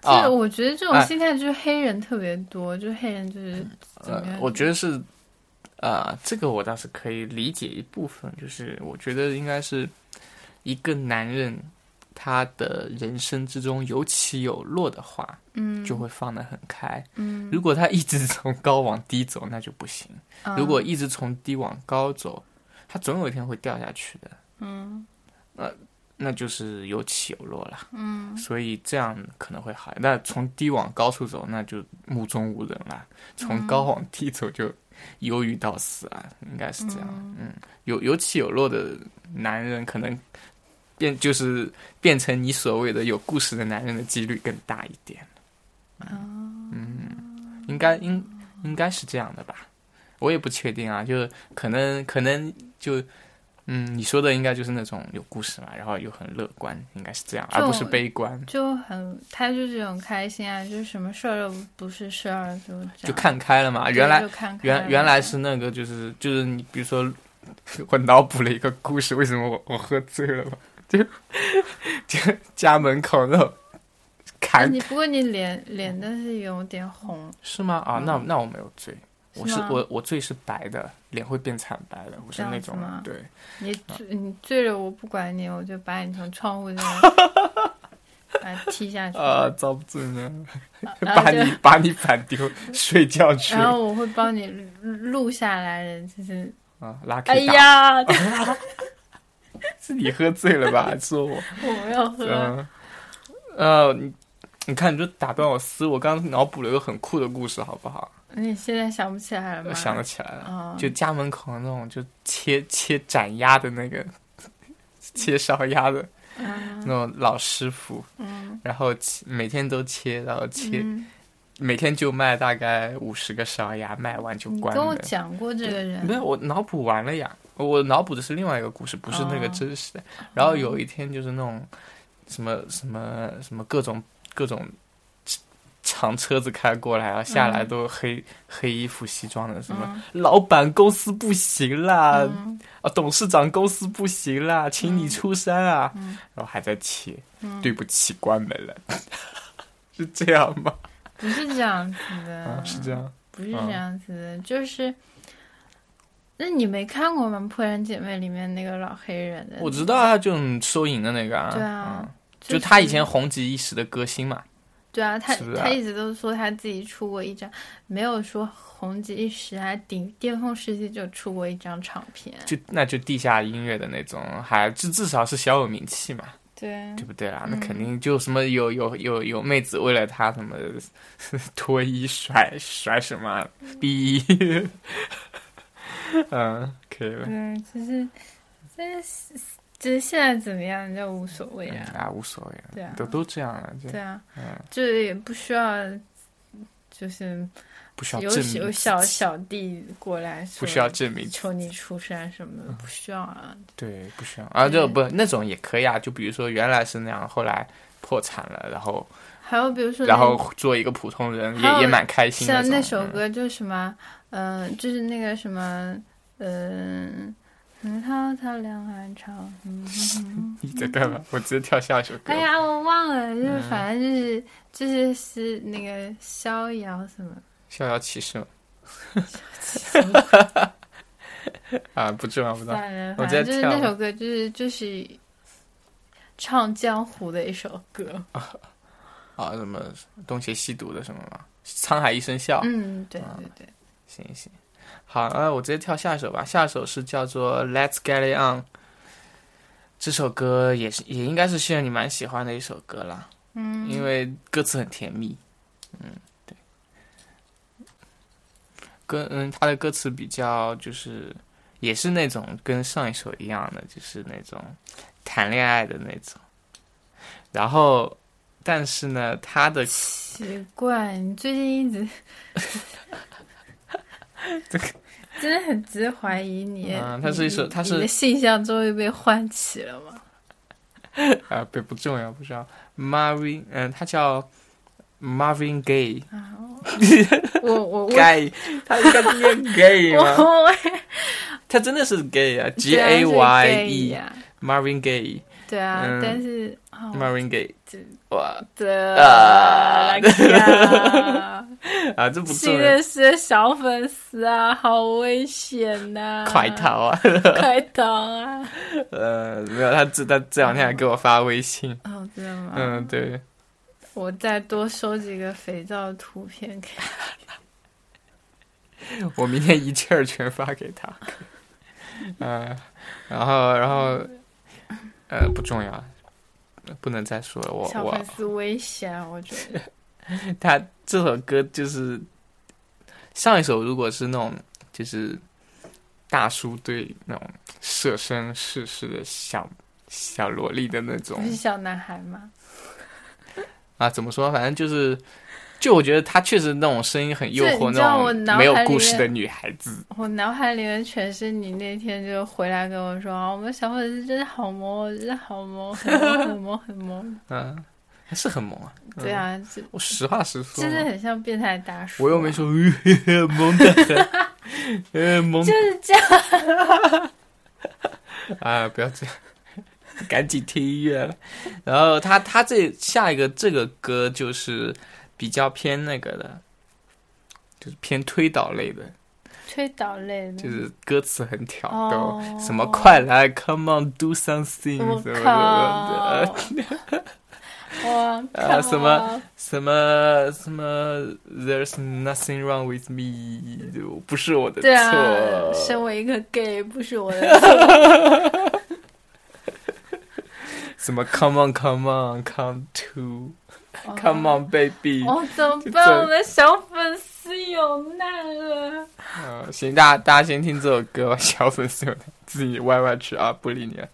就啊是我觉得这种哎心态就是黑人特别多，就黑人就是怎么样？，呃我觉得是，呃，这个我倒是可以理解一部分，就是我觉得应该是一个男人他的人生之中有起有落的话，嗯，就会放得很开。嗯，如果他一直从高往低走，那就不行。嗯如果一直从低往高走，他总有一天会掉下去的。嗯那就是有起有落了，嗯所以这样可能会好。那从低往高处走，那就目中无人了；从高往低走，就忧郁到死啊，应该是这样。嗯，有有起有落的男人，可能变就是变成你所谓的有故事的男人的几率更大一点。嗯，应该应应该是这样的吧，我也不确定啊，就是可能可能就。嗯，你说的应该就是那种有故事嘛，然后又很乐观，应该是这样，而不是悲观。就很，他就这种开心啊，就是什么事儿都不是事儿，就这样就看开了嘛。原来原原来是那个，就是就是你比如说，我脑补了一个故事，为什么我我喝醉了嘛？就 就家门口那种哎砍你不过你脸脸但是有点红，是吗？啊，那那我没有醉，我是我我醉是白的，脸会变惨白的，我是那种对。你醉你醉了我不管你，我就把你从窗户上 把你踢下去，啊，遭不住呢，把你把你反丢睡觉去。然后我会帮你录下来的，就是啊，拉哎 K 打，呀，是你喝醉了吧？还说我？我没有喝，嗯，呃，你你看，你就打断我思路，我刚刚脑补了一个很酷的故事，好不好？你现在想不起来了吗？我想得起来了，哦就家门口那种就切切斩鸭的那个，切烧鸭的嗯那种老师傅，嗯然后每天都切，然后切，嗯，每天就卖大概五十个烧鸭，卖完就关你跟我。讲过这个人，没有，我脑补完了呀。我脑补的是另外一个故事，不是那个哦真实的。然后有一天就是那种什么什么什么各种各种长车子开过来，然后下来嗯都黑、黑衣服西装的，什么、嗯老板公司不行啦，嗯啊董事长公司不行啦，请你出山啊，嗯然后还在切，嗯对不起，关门了，是这样吗？不是这样子的，啊，是这样。不是这样子的，就是。那你没看过吗？《破产姐妹》里面那个老黑人的，我知道啊就是收银的那个啊，对啊嗯。就就他以前红极一时的歌星嘛，对啊，他他一直都说他自己出过一张，没有说红极一时，还顶巅峰时期就出过一张唱片。就那就地下音乐的那种，还至至少是小有名气嘛，对，对不对啦？那嗯。肯定就什么有有有有妹子为了他什么 脱衣甩甩什么逼，嗯，可以了，嗯，其实，这其实现在怎么样就无所谓嗯啊。啊无所谓对啊，都都这样了，对啊，嗯，就也不需要，就是不需要有证有小小弟过来，不需要证明求你出山什么的，不需要啊。对，不需要啊，对就不那种也可以啊，就比如说原来是那样，后来破产了，然后还有比如说，然后做一个普通人也也蛮开心的。像那首歌就是什么，嗯、就是那个什么，嗯、嗯，滔滔两岸潮，嗯，你在干嘛？我直接跳下一首歌。哎呀，我忘了，就是嗯反正就是就是是那个逍遥什么，逍遥骑士吗 啊，不重要，不重要。算了，我反正就是那首歌，就是就是唱江湖的一首歌。啊，什么东邪西毒的什么嘛？沧海一声笑。嗯，对啊对对，行行，好，那我直接跳下一首吧。下一首是叫做《Let's Get It On》，这首歌也是也应该是现在你蛮喜欢的一首歌啦，嗯，因为歌词很甜蜜。嗯，对。歌嗯，他的歌词比较就是也是那种跟上一首一样的，就是那种谈恋爱的那种。然后，但是呢，他的奇怪，你最近一直 这个 真的很值得怀疑你。嗯他是一首他是你的性向终于被唤起了吗？啊，不不重要，不重要。Marvin，嗯、他叫 Marvin Gaye，啊，我我我 gay，他应该是念 gay 吗？我他真的是 gay 啊，G A 是 Y gay E，Marvin 呀 Gaye，Marvin 对啊，嗯。但是哦 Gaye，哇。的啊。呀，啊，这不重新要。认，识的小粉丝啊，好危险呐、快逃啊！快逃啊！呃，没有，他这他这两天还给我发微信，哦，真的吗？嗯，对，我再多收几个肥皂图片给他。我明天一气儿全发给他，嗯、然后然后呃不重要，不能再说了，我我小粉丝危险啊，我觉得。他这首歌就是上一首，如果是那种就是大叔对那种舍身事世的小小萝莉的那种不是小男孩吗？啊，怎么说？反正就是，就我觉得她确实那种声音很诱惑，那种没有故事的女孩子。我脑海里面全是你那天就回来跟我说，啊我们小粉丝真的好萌，真的好萌，很萌，很萌，很萌。嗯，还是很萌啊。对啊，这我实话实说嘛，真的很像变态大叔。我又没说 萌的很，呃，萌就是这样。啊，不要这样，赶紧听音乐了。然后他他这下一个这个歌就是比较偏那个的，就是偏推导类的，推导类的，就是歌词很挑逗，哦什么快来，Come on do something 我什么靠什么的。哇，啊，什么什么什么，There's nothing wrong with me，就不是我的错。身为一个 gay 不是我的错。什么 Come on Come on Come on baby。哦，怎么办？我的小粉丝有难了。呃，行，大家大家先听这首歌吧，小粉丝有难自己歪歪去啊，不理你了。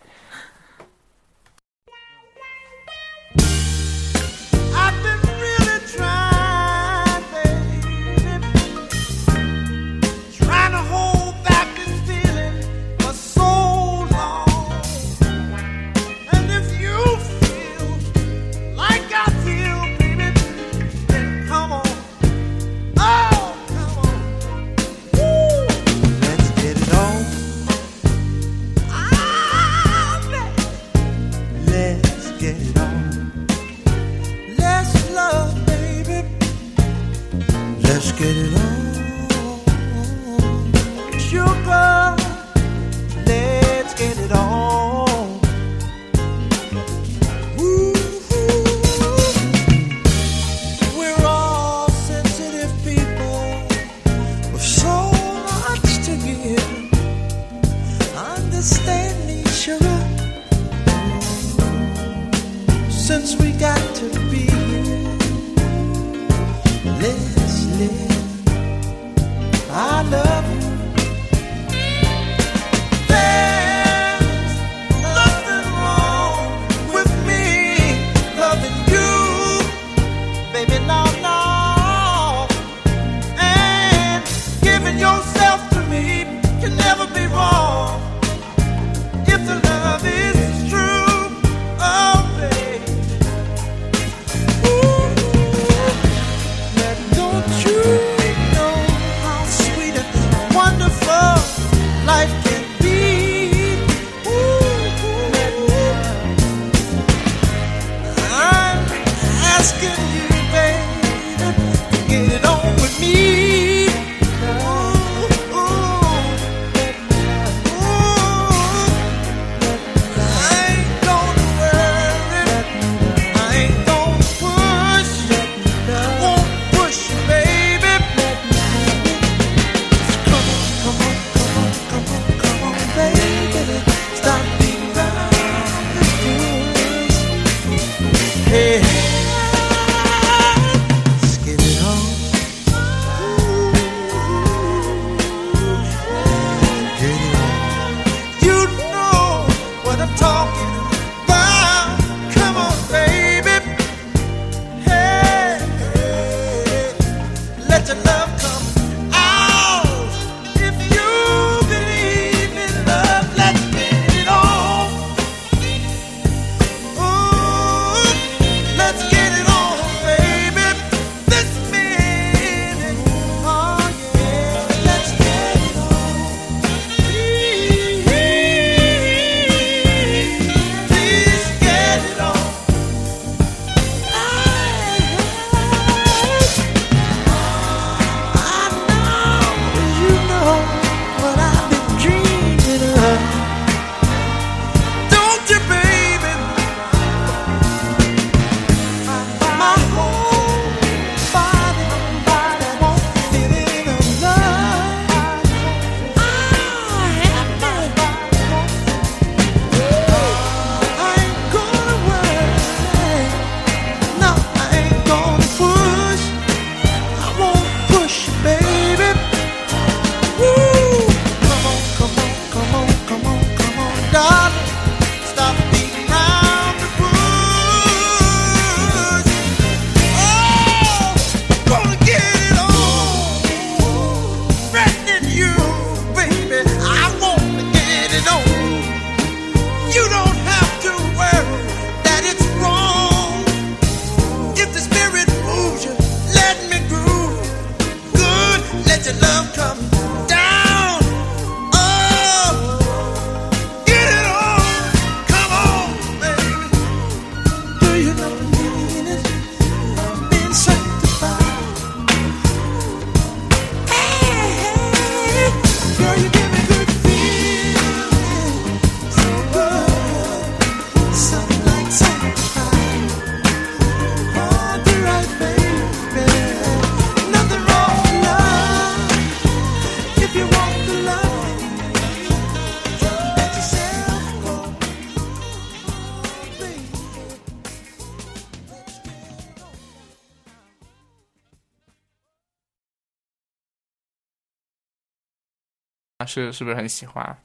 是是不是很喜欢？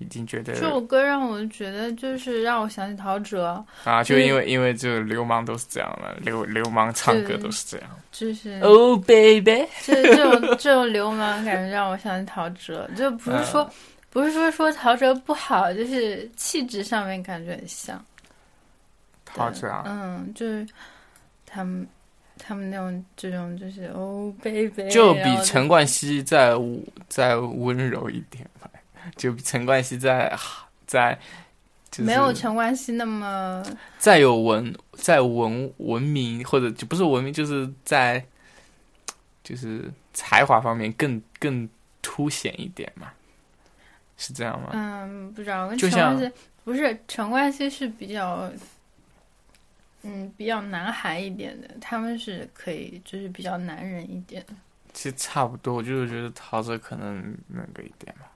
已经觉得这首歌让我觉得就是让我想起陶喆，啊，就就是因为因为这流氓都是这样的，流流氓唱歌都是这样。就是哦、baby，这这种这种流氓感觉让我想起陶喆，就不是说、不是说说陶喆不好，就是气质上面感觉很像。陶喆啊，嗯，就是他们他们那种这种就是哦，baby，就比陈冠希再温再温柔一点吧，就比陈冠希再再就是没有陈冠希那么再有文再文文明或者就不是文明，就是在就是才华方面更更凸显一点嘛，是这样吗？嗯，不知道就像陈冠希不是陈冠希是比较。嗯，比较男孩一点的，他们是可以，就是比较男人一点。其实差不多，我就是觉得陶喆可能那个一点吧，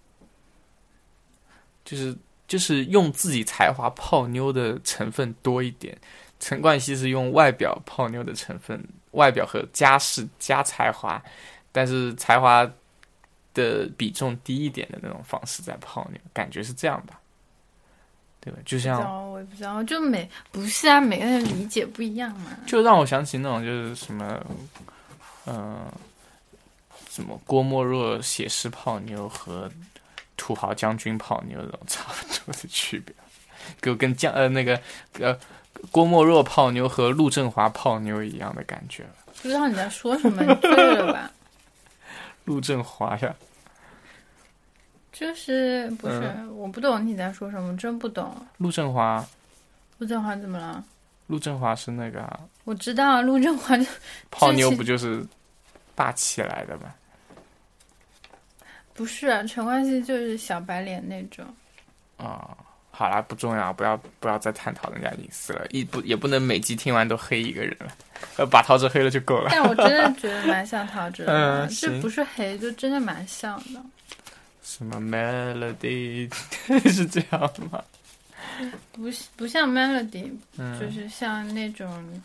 就是就是用自己才华泡妞的成分多一点，陈冠希是用外表泡妞的成分，外表和家世加才华，但是才华的比重低一点的那种方式在泡妞，感觉是这样吧？对吧？就像道，我也不知道，就每不是啊，每个人理解不一样嘛。就让我想起那种就是什么，嗯、什么郭沫若写诗泡妞和土豪将军泡妞这种 差不多的区别，就跟将呃那个呃郭沫若泡妞和陆振华泡妞一样的感觉。不知道你在说什么，你醉了吧？陆振华呀，就是不是、嗯我不懂你在说什么，真不懂。陆振华，陆振华怎么了？陆振华是那个啊、我知道啊陆振华就泡妞不就是霸气来的吗？不是啊，陈冠希就是小白脸那种。啊、好啦，不重要，不要不要再探讨人家隐私了，一不也不能每集听完都黑一个人了，呃，把陶喆黑了就够了。但我真的觉得 蛮像陶喆的，嗯这行不是黑，就真的蛮像的。什么 melody 是这样吗？不不像 Melody，、嗯。就是像那种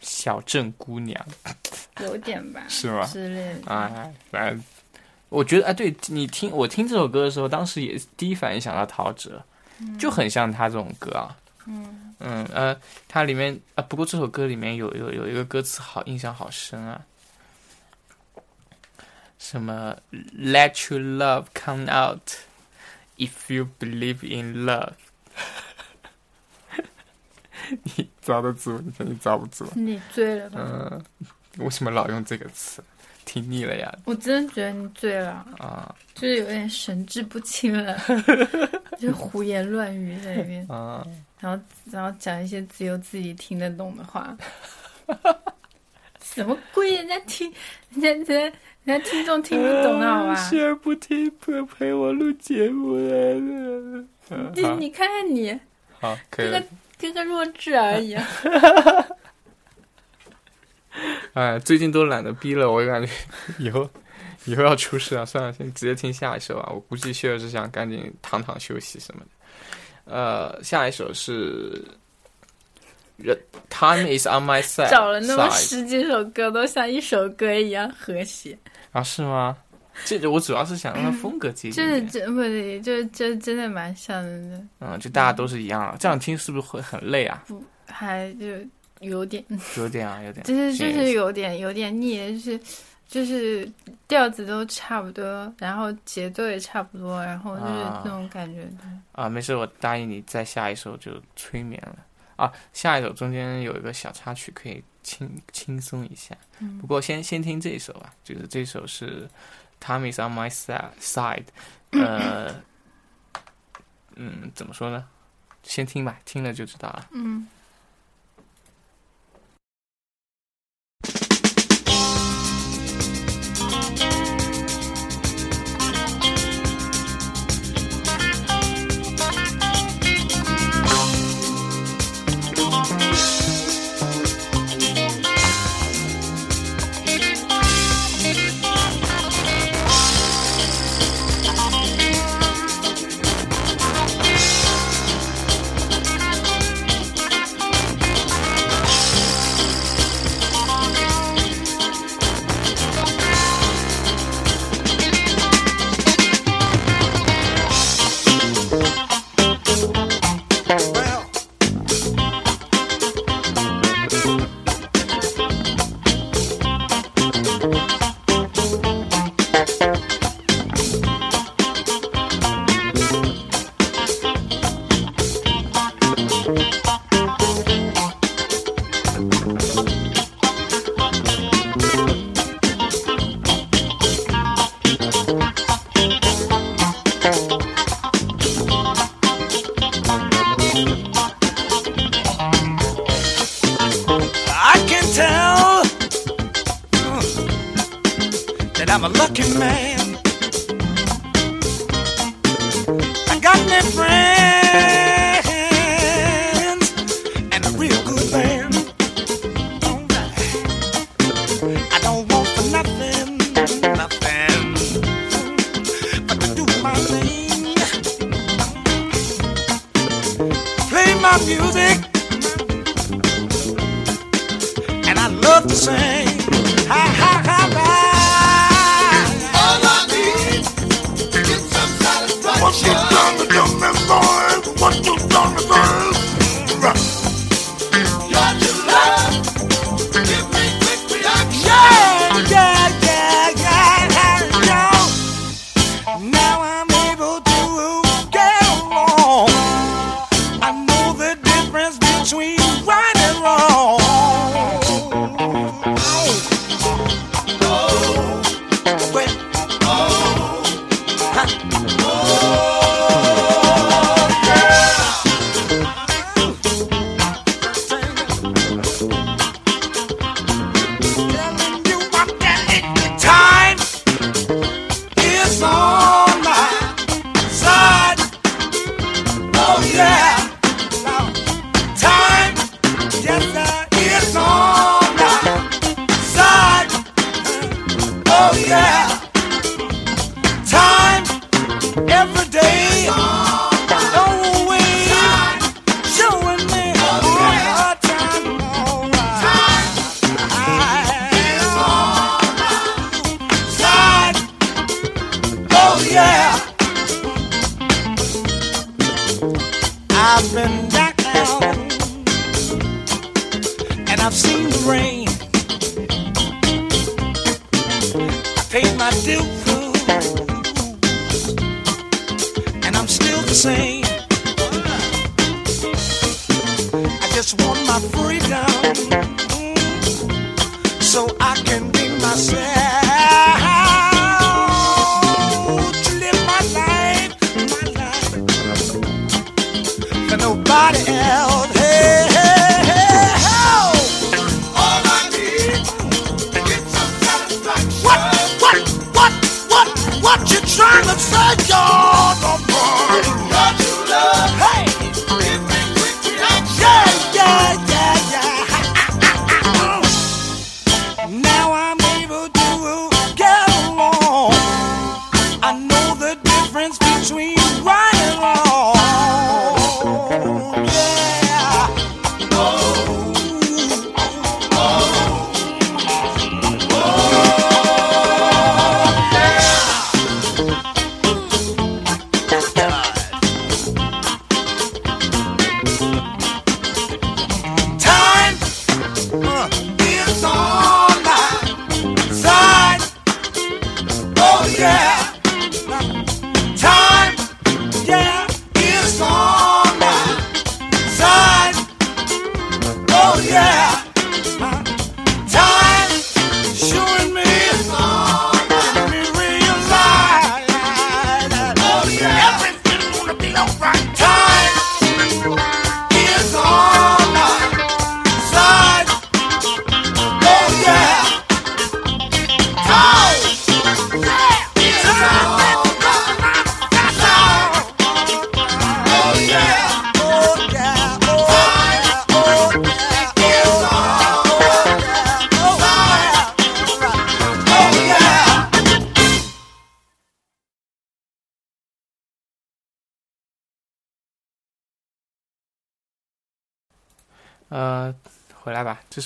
小镇姑娘。有点吧，是吗？之类的。啊，反正我觉得哎，对你听我听这首歌的时候，当时也第一反应想到陶喆，就很像他这种歌啊。嗯。嗯呃，它里面啊，不过这首歌里面有有有一个歌词好印象好深啊，什么 Let your love come out if you believe in love。你遭得住？你说你遭不住？你醉了吧？嗯，为什么老用这个词？听腻了呀！我真的觉得你醉了，啊就是有点神志不清了，就胡言乱语在里面，啊！然后然后讲一些只有自己听得懂的话。什么鬼？人家听，人家人家人家听众听不懂的好吧？希儿不听不陪我录节目了。嗯你你看看你，好，可以跟个了。跟个弱智而已。哎，最近都懒得逼了，我感觉以后以后要出事啊！算了，先直接听下一首吧。我估计谢尔是想赶紧躺躺休息什么的。呃，下一首是《Time Is On My Side》，找了那么十几首歌，都像一首歌一样和谐。啊？是吗？这个我主要是想让它风格接近就是，真不是，就就真的蛮像的，嗯，就大家都是一样了，这样听是不是会很累啊？还就有点，有点啊，有点，就是就是有点有点腻，就是就是调子都差不多，然后节奏也差不多，然后就是这种感觉。啊，没事，我答应你，再下一首就催眠了啊。下一首中间有一个小插曲，可以轻轻松一下。嗯不过先先听这一首吧，就是这首是《Time Is On My Side》side，呃，嗯，怎么说呢？先听吧，听了就知道了。嗯。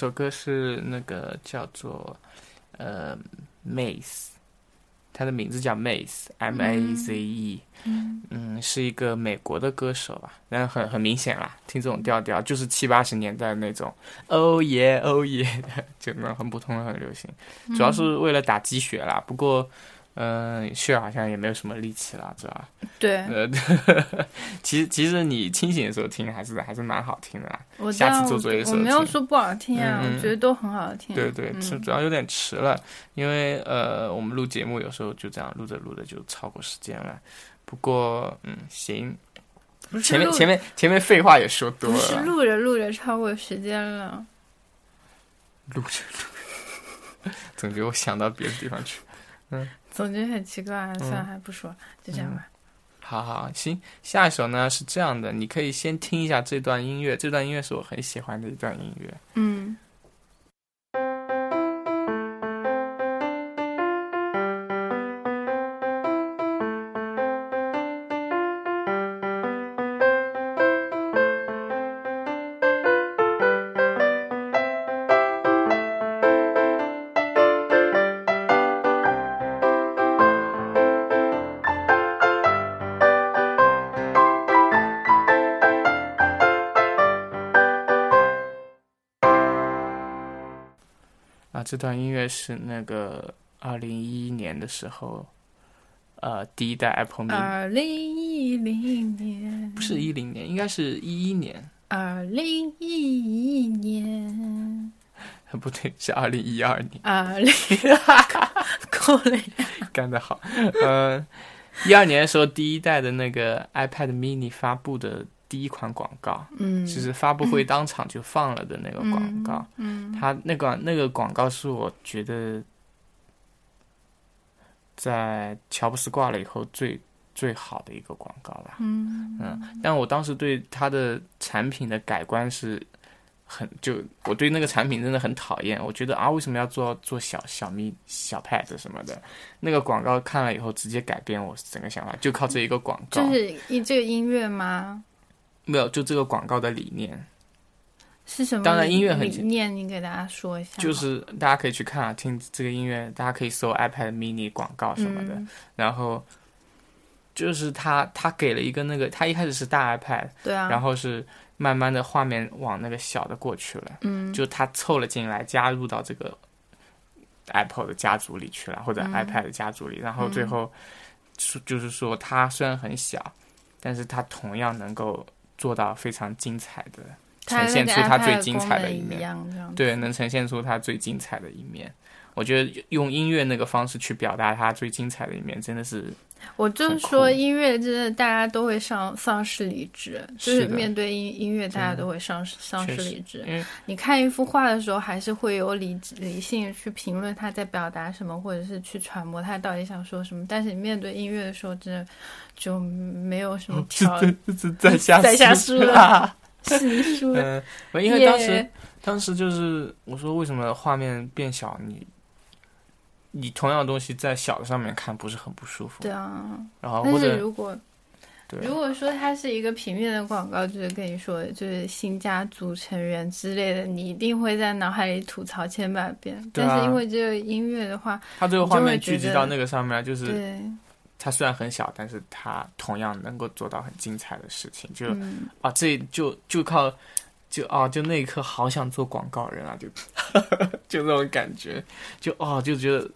首歌是那个叫做呃 Maze，他的名字叫 Maze，M A Z E，嗯。嗯，是一个美国的歌手吧，但很很明显啦，听这种调调就是七八十年代那种哦耶哦耶的，就那种很普通的很流行，主要是为了打鸡血啦。不过，嗯、血好像也没有什么力气啦，知道吧？对，呃，其实其实你清醒的时候听还是还是蛮好听的啦。我下次做作业的时候我没有说不好听啊，嗯嗯我觉得都很好听。对对，是嗯主要有点迟了，因为呃，我们录节目有时候就这样录着录着就超过时间了。不过嗯，行，前面前面前面废话也说多不是了，录着录着超过时间了。录着录着，总觉得我想到别的地方去。总觉得很奇怪，算了，嗯还不说，就这样吧。好好行，下一首呢是这样的，你可以先听一下这段音乐，这段音乐是我很喜欢的一段音乐。嗯啊，这段音乐是那个二零一一年的时候，呃，第一代 Apple Mini，、二零一零年不是一零年，应该是一一年，二零一一年，不对，是二零一二年，二零够了。干得好。嗯，一二年的时候，第一代的那个 iPad Mini 发布的第一款广告，嗯，就是发布会当场就放了的那个广告。嗯，它那个那个广告是我觉得在乔布斯挂了以后最最好的一个广告吧。嗯嗯，但我当时对他的产品的改观是很就我对那个产品真的很讨厌，我觉得啊为什么要做做小小咪小 pad 什么的？那个广告看了以后直接改变我整个想法，就靠这一个广告，就是一这个音乐吗？没有就这个广告的理念，是什么？当然音乐很理念，你给大家说一下。就是大家可以去看啊，听这个音乐，大家可以搜 iPad mini 广告什么的，嗯。然后就是他他给了一个那个，他一开始是大 iPad，对啊，然后是慢慢的画面往那个小的过去了，嗯，就他凑了进来，加入到这个 Apple 的家族里去了，或者嗯。iPad 的家族里，然后最后是就是说，它虽然很小，但是它同样能够做到非常精彩的呈现出它最精彩的一一面。对，能呈现出它最精彩的一面。我觉得用音乐那个方式去表达它最精彩的一面，真的是我就是说音乐真的大家都会丧丧失理智，就是面对音音乐，大家都会丧失丧失理智。你看一幅画的时候，还是会有理智理性去评论他在表达什么，或者是去揣摩他到底想说什么。但是你面对音乐的时候，真的就没有什么是 条，是是在下在下输了 是你输了。嗯，因为当时当时就是我说为什么画面变小，你你同样的东西在小的上面看不是很不舒服？对啊，然后或者如果对如果说它是一个平面的广告，就是跟你说就是新家族成员之类的，你一定会在脑海里吐槽千百遍。啊但是因为这个音乐的话，它这个画面聚集到那个上面，就是对，它虽然很小，但是它同样能够做到很精彩的事情。就、嗯，啊，这就就靠就啊，就那一刻好想做广告人啊，就 就那种感觉，就哦，就觉得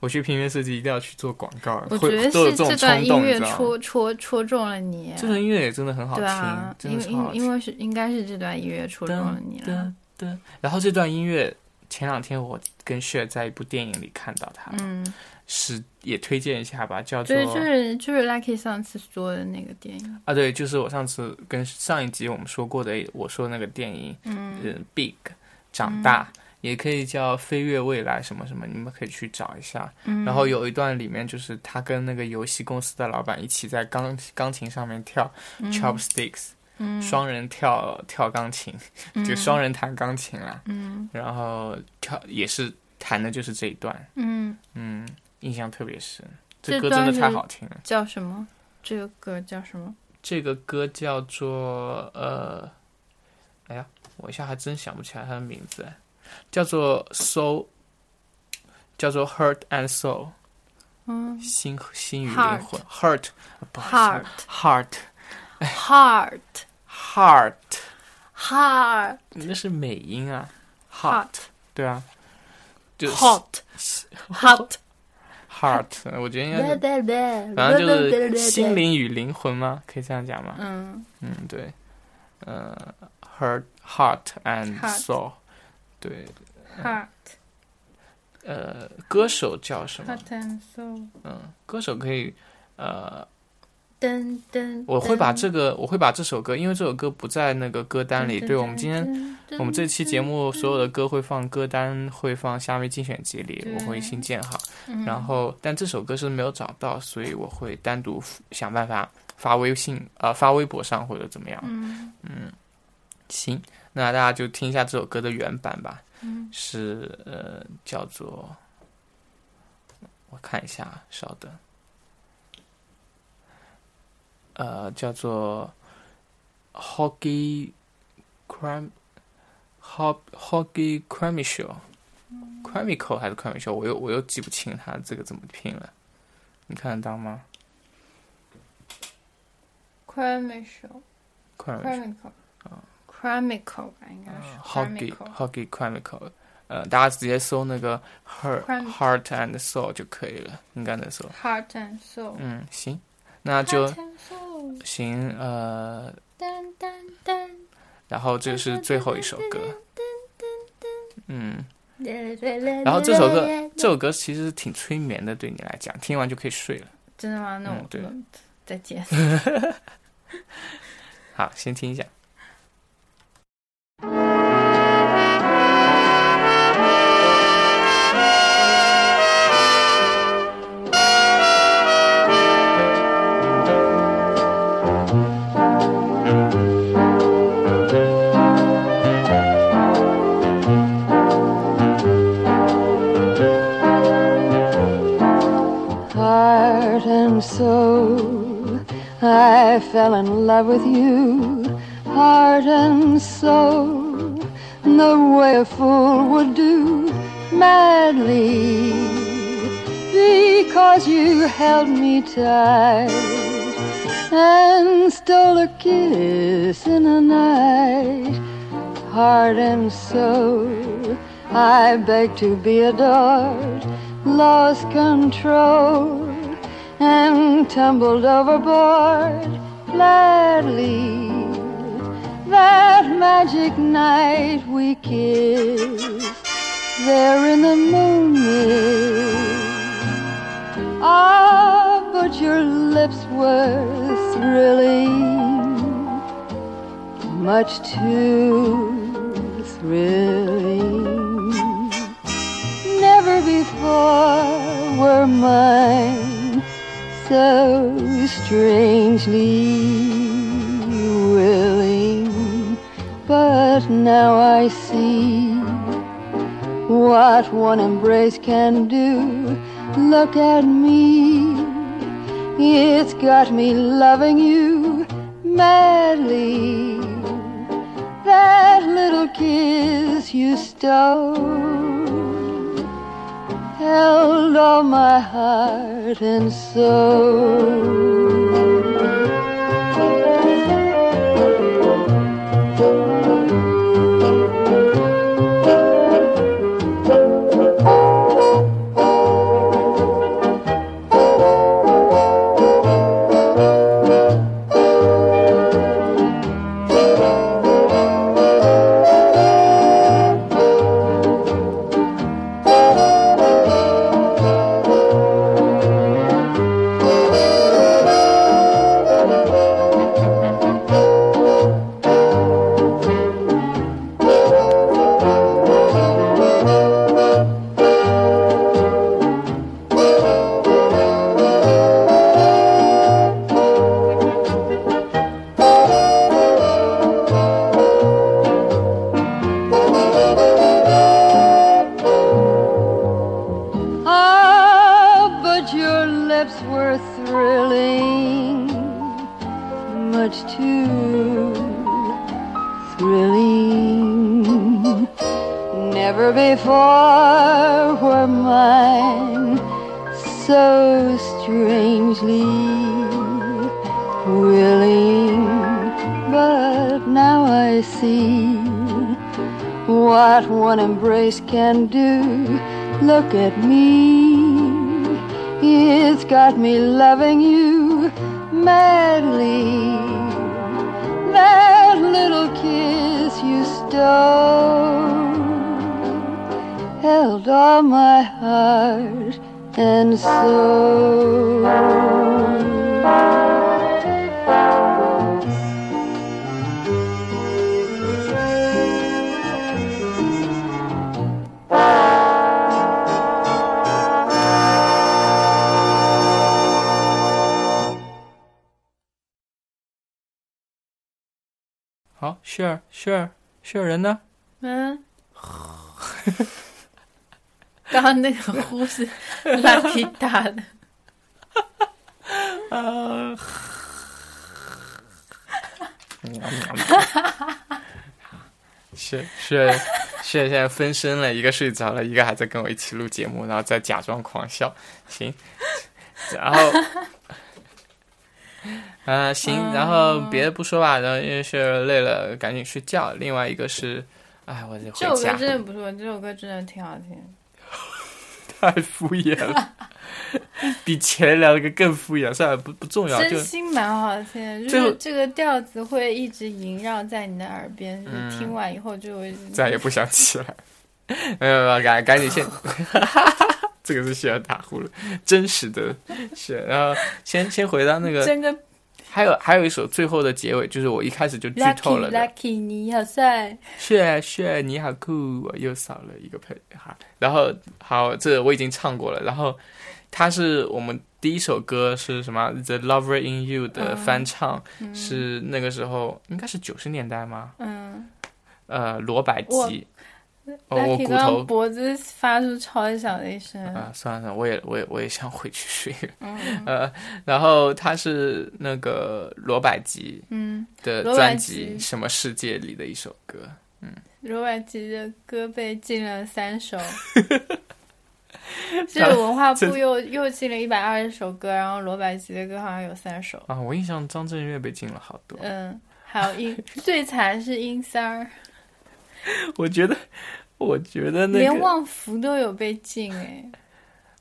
我去平面设计一定要去做广告，我觉得是这这段音乐？戳戳戳中了你。这段音乐也真的很好听，对啊，真因为。因因为是应该是这段音乐戳中了你了。对，然后这段音乐前两天我跟雪在一部电影里看到它，嗯，是也推荐一下吧，叫做对，就是就是 Lucky 上次说的那个电影。啊，对，就是我上次跟上一集我们说过的，我说那个电影，嗯嗯，Big，长大。也可以叫飞跃未来什么什么，你们可以去找一下。嗯，然后有一段里面就是他跟那个游戏公司的老板一起在钢钢琴上面跳 chopsticks，、嗯双人跳跳钢琴，就双人弹钢琴啦。嗯然后跳也是弹的就是这一段，嗯，嗯，印象特别深。这这歌真的太好听了。叫什么？这个歌叫什么？这个歌叫做呃，哎呀，我一下还真想不起来它的名字，叫做 Soul，叫做 Heart and Soul，嗯心心与灵魂 Heart 魂，heart，不好意思 heart，heart heart，heart 那是美音啊 Heart 对啊，就是 hot hot，heart，我觉得应该反正就是心。灵与灵魂吗？可以这样讲吗？嗯嗯，对，呃，heart heart and soul，对，，heart 呃，歌手叫什么？heart and soul，嗯，歌手可以，呃，噔噔。我会把这个，我会把这首歌，因为这首歌不在那个歌单里。对我们今天，我们这期节目所有的歌会放歌单，会放虾米精选集里，我会新建好。嗯然后，但这首歌是没有找到，所以我会单独想办法发微信，呃，发微博上或者怎么样。嗯行，那大家就听一下这首歌的原版吧。嗯是呃，叫做，我看一下，稍等，呃，叫做 Hockey Crime Hog Hockey Cramical Cramical 还是 Cramical，我又我又记不清它这个怎么拼了，你看得到吗 Cramical Cramical Cramical Cramical 吧，应该是 Cramical Hockey Cramical，呃，大家直接搜那个 Heart Heart and Soul 就可以了，应该能搜。Heart and Soul，嗯，行，那就行，呃，噔噔噔，然后这个是最后一首歌，嗯，然然后这首歌这首歌其实挺催眠的，对你来讲，听完就可以睡了。真的吗？那我嗯对那再见。好，先听一下。I fell in love with you, heart and soul, the way a fool would do madly, because you held me tight and stole a kiss in the night, heart and soul. I begged to be adored, lost control, and tumbled overboard gladly. That magic night we kissed, there in the moonlit. Ah, but your lips were thrilling, much too thrilling. Never before were mine so strangely willing, but now I see what one embrace can do. Look at me, it's got me loving you madly. That little kiss you stole held all my heart and soul. So strangely willing. But now I see what one embrace can do. Look at me, it's got me loving you madly. That little kiss you stole held all my heart and soul. 好，Sure Sure Sure 人呢？嗯，刚刚那个呼是 Lucky 打的，啊，是是是，现在分身了，一个睡着了，一个还在跟我一起录节目，然后在假装狂笑。行，然后，啊、行，然后别的不说吧，然后因为是累了，赶紧睡觉。另外一个是，哎，我得这首歌，真的不错，这首歌真的挺好听。太敷衍了，比前两个更敷衍。算了，不不重要，就真心蛮好听的，就是这个调子会一直萦绕在你的耳边，就是嗯听完以后就会再也不想起来。没有没有，赶赶紧先，这个是需要打呼噜，真实的是。然后先先回到那个，真个还有还有一首最后的结尾，就是我一开始就剧透了的，lucky 你好帅，是是，你好酷，我又少了一个配哈。然后好，这我已经唱过了。然后它是我们第一首歌是什么？The Lover in You 的嗯翻唱，嗯是那个时候应该是九十年代吗？嗯呃，罗百吉。哦，我骨头脖子发出超响的一声，啊，算了算了，我也我也我也想回去睡。嗯 呃，然后他是那个罗百吉嗯，的专辑吉《什么世界》里的一首歌。嗯罗百吉的歌被禁了三首。是文化部又又禁了一百二十首歌，然后罗百吉的歌好像有三首。啊，我印象张震岳被禁了好多。嗯，还有音最惨是音三儿，我觉得，我觉得那个，连旺福都有被禁哎。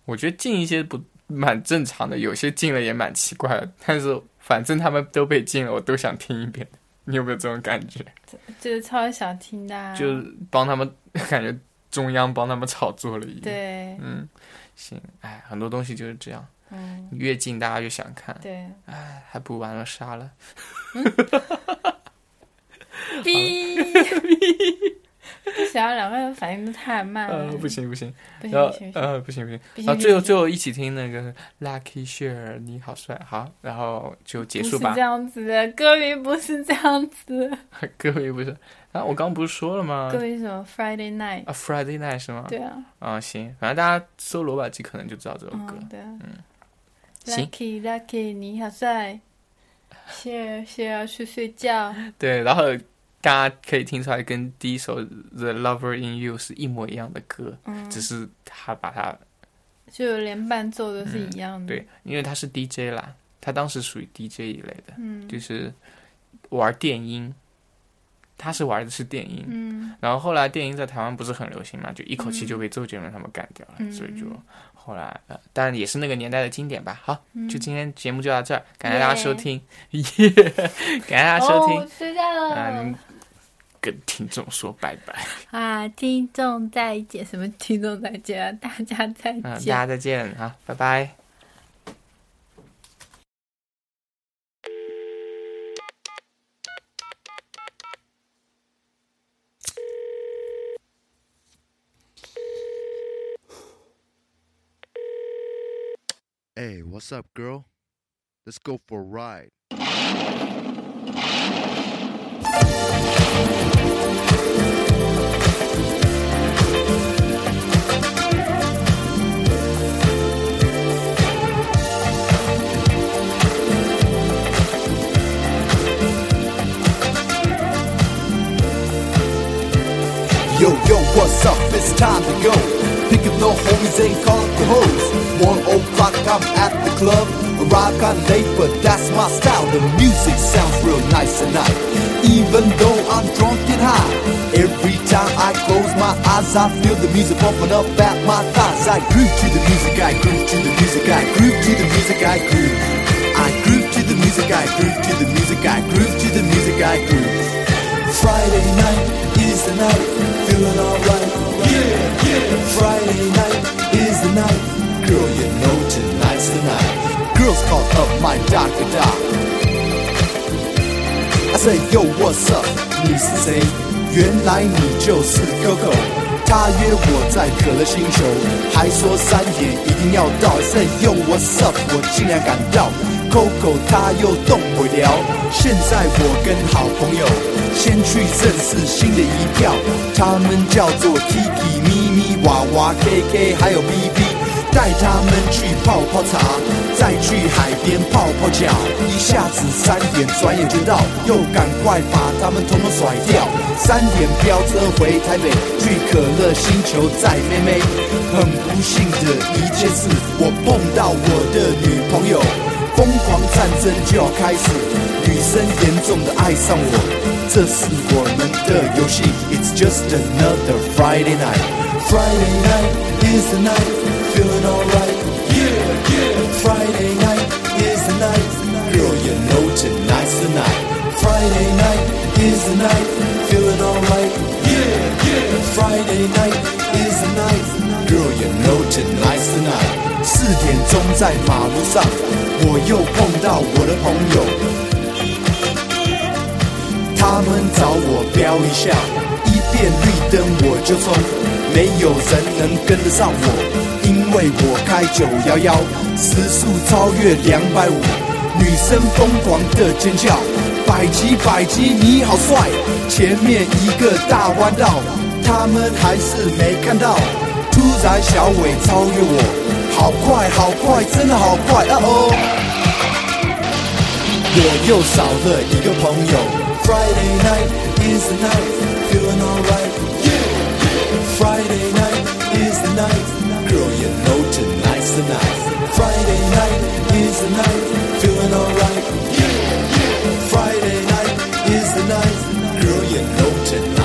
我觉得禁一些不蛮正常的，有些禁了也蛮奇怪的。但是反正他们都被禁了，我都想听一遍。你有没有这种感觉？就是超想听的、啊。就是帮他们，感觉中央帮他们炒作了一样。对，嗯，行，哎，很多东西就是这样，嗯，越近大家越想看，对，哎，还不如完了杀了。逼，不行啊，两个人反应都太慢了。呃，不行不行，不然后行不行，呃不行不行，不行然后最后最后一起听那个 Lucky Share，你好帅，好，然后就结束吧不是这。样子的，歌名不是这样子。歌名不是，啊，我刚刚不是说了吗？歌名什么 Friday Night？啊，Friday Night 是吗？对啊，啊，行，反正大家搜罗百吉可能就知道这首歌。嗯，对啊。嗯 Lucky Lucky，你好帅。，Share Share 去睡觉。对，然后大家可以听出来，跟第一首《The Lover in You》是一模一样的歌，嗯，只是他把它就连伴奏都是一样的。对，因为他是 DJ 啦，他当时属于 DJ 一类的，嗯，就是玩电音，他是玩的是电音，嗯。然后后来电音在台湾不是很流行嘛，就一口气就被周杰伦他们干掉了，嗯。所以就后来呃，当然也是那个年代的经典吧。好，嗯。就今天节目就到这儿，感谢大家收听，耶，感谢大家收听。哦，，睡觉了。啊、你们跟听众说拜拜，啊，听众再见！什么听众再见啊？大家再嗯、大。家再见啊，拜拜。Hey, what's up, girl? Let's go for a ride. Yo, yo, what's up? It's time to go. Pick up no homies and call up the hoes. One oh o'clock I'm at the club. Arrive kinda late, but that's my style. The music sounds real nice tonight. Even though I'm drunk and high, every time I close my eyes, I feel the music pumping up at my thighs. I groove to the music, I groove to the music, I groove to the music, I groove. I groove to the music, I groove to the music, I groove to the music, I groove. Friday night is the night, feeling alright. Yeah, yeah. Friday night is the night, girl, you know tonight's the night. Girls call up my doctor doc. I say yo what's up，你是谁？原来你就是 Coco。他约我在可乐星球，还说三点一定要到。I say yo what's up，我尽量赶到。Coco 他又动不了，现在我跟好朋友先去认识新的一票，他们叫做 Kiki、咪咪、娃娃、KK 还有 BB。带他们去泡泡茶，再去海边泡泡脚，一下子三点，转眼就到，又赶快把他们统统甩掉。三点飙车回台北，去可乐星球载妹妹。很不幸的一件事，我碰到我的女朋友，疯狂战争就要开始，女生严重的爱上我，这是我们的游戏。It's just another Friday night. Friday night is the night, feeling alright. Yeah, yeah. Friday night is the night, girl, you know tonight's the night. Friday night is the night, feeling alright. Yeah, yeah. Friday night is the night, girl, you know tonight's the night. 四点钟在马路上，我又碰到我的朋友。他们找我飙一下，一变绿灯我就冲，没有人能跟得上我，为我开九幺幺，时速超越两百五，女生疯狂的尖叫，百级百级你好帅，前面一个大弯道，他们还是没看到，突然小伟超越我，好快好快，真的好快，哦哦。我又少了一个朋友。Friday night is the night, feeling alright. Yeah, yeah. Friday night is the night, Friday night is the night, feeling alright. Yeah, yeah. Friday night is the night, girl, you know tonight's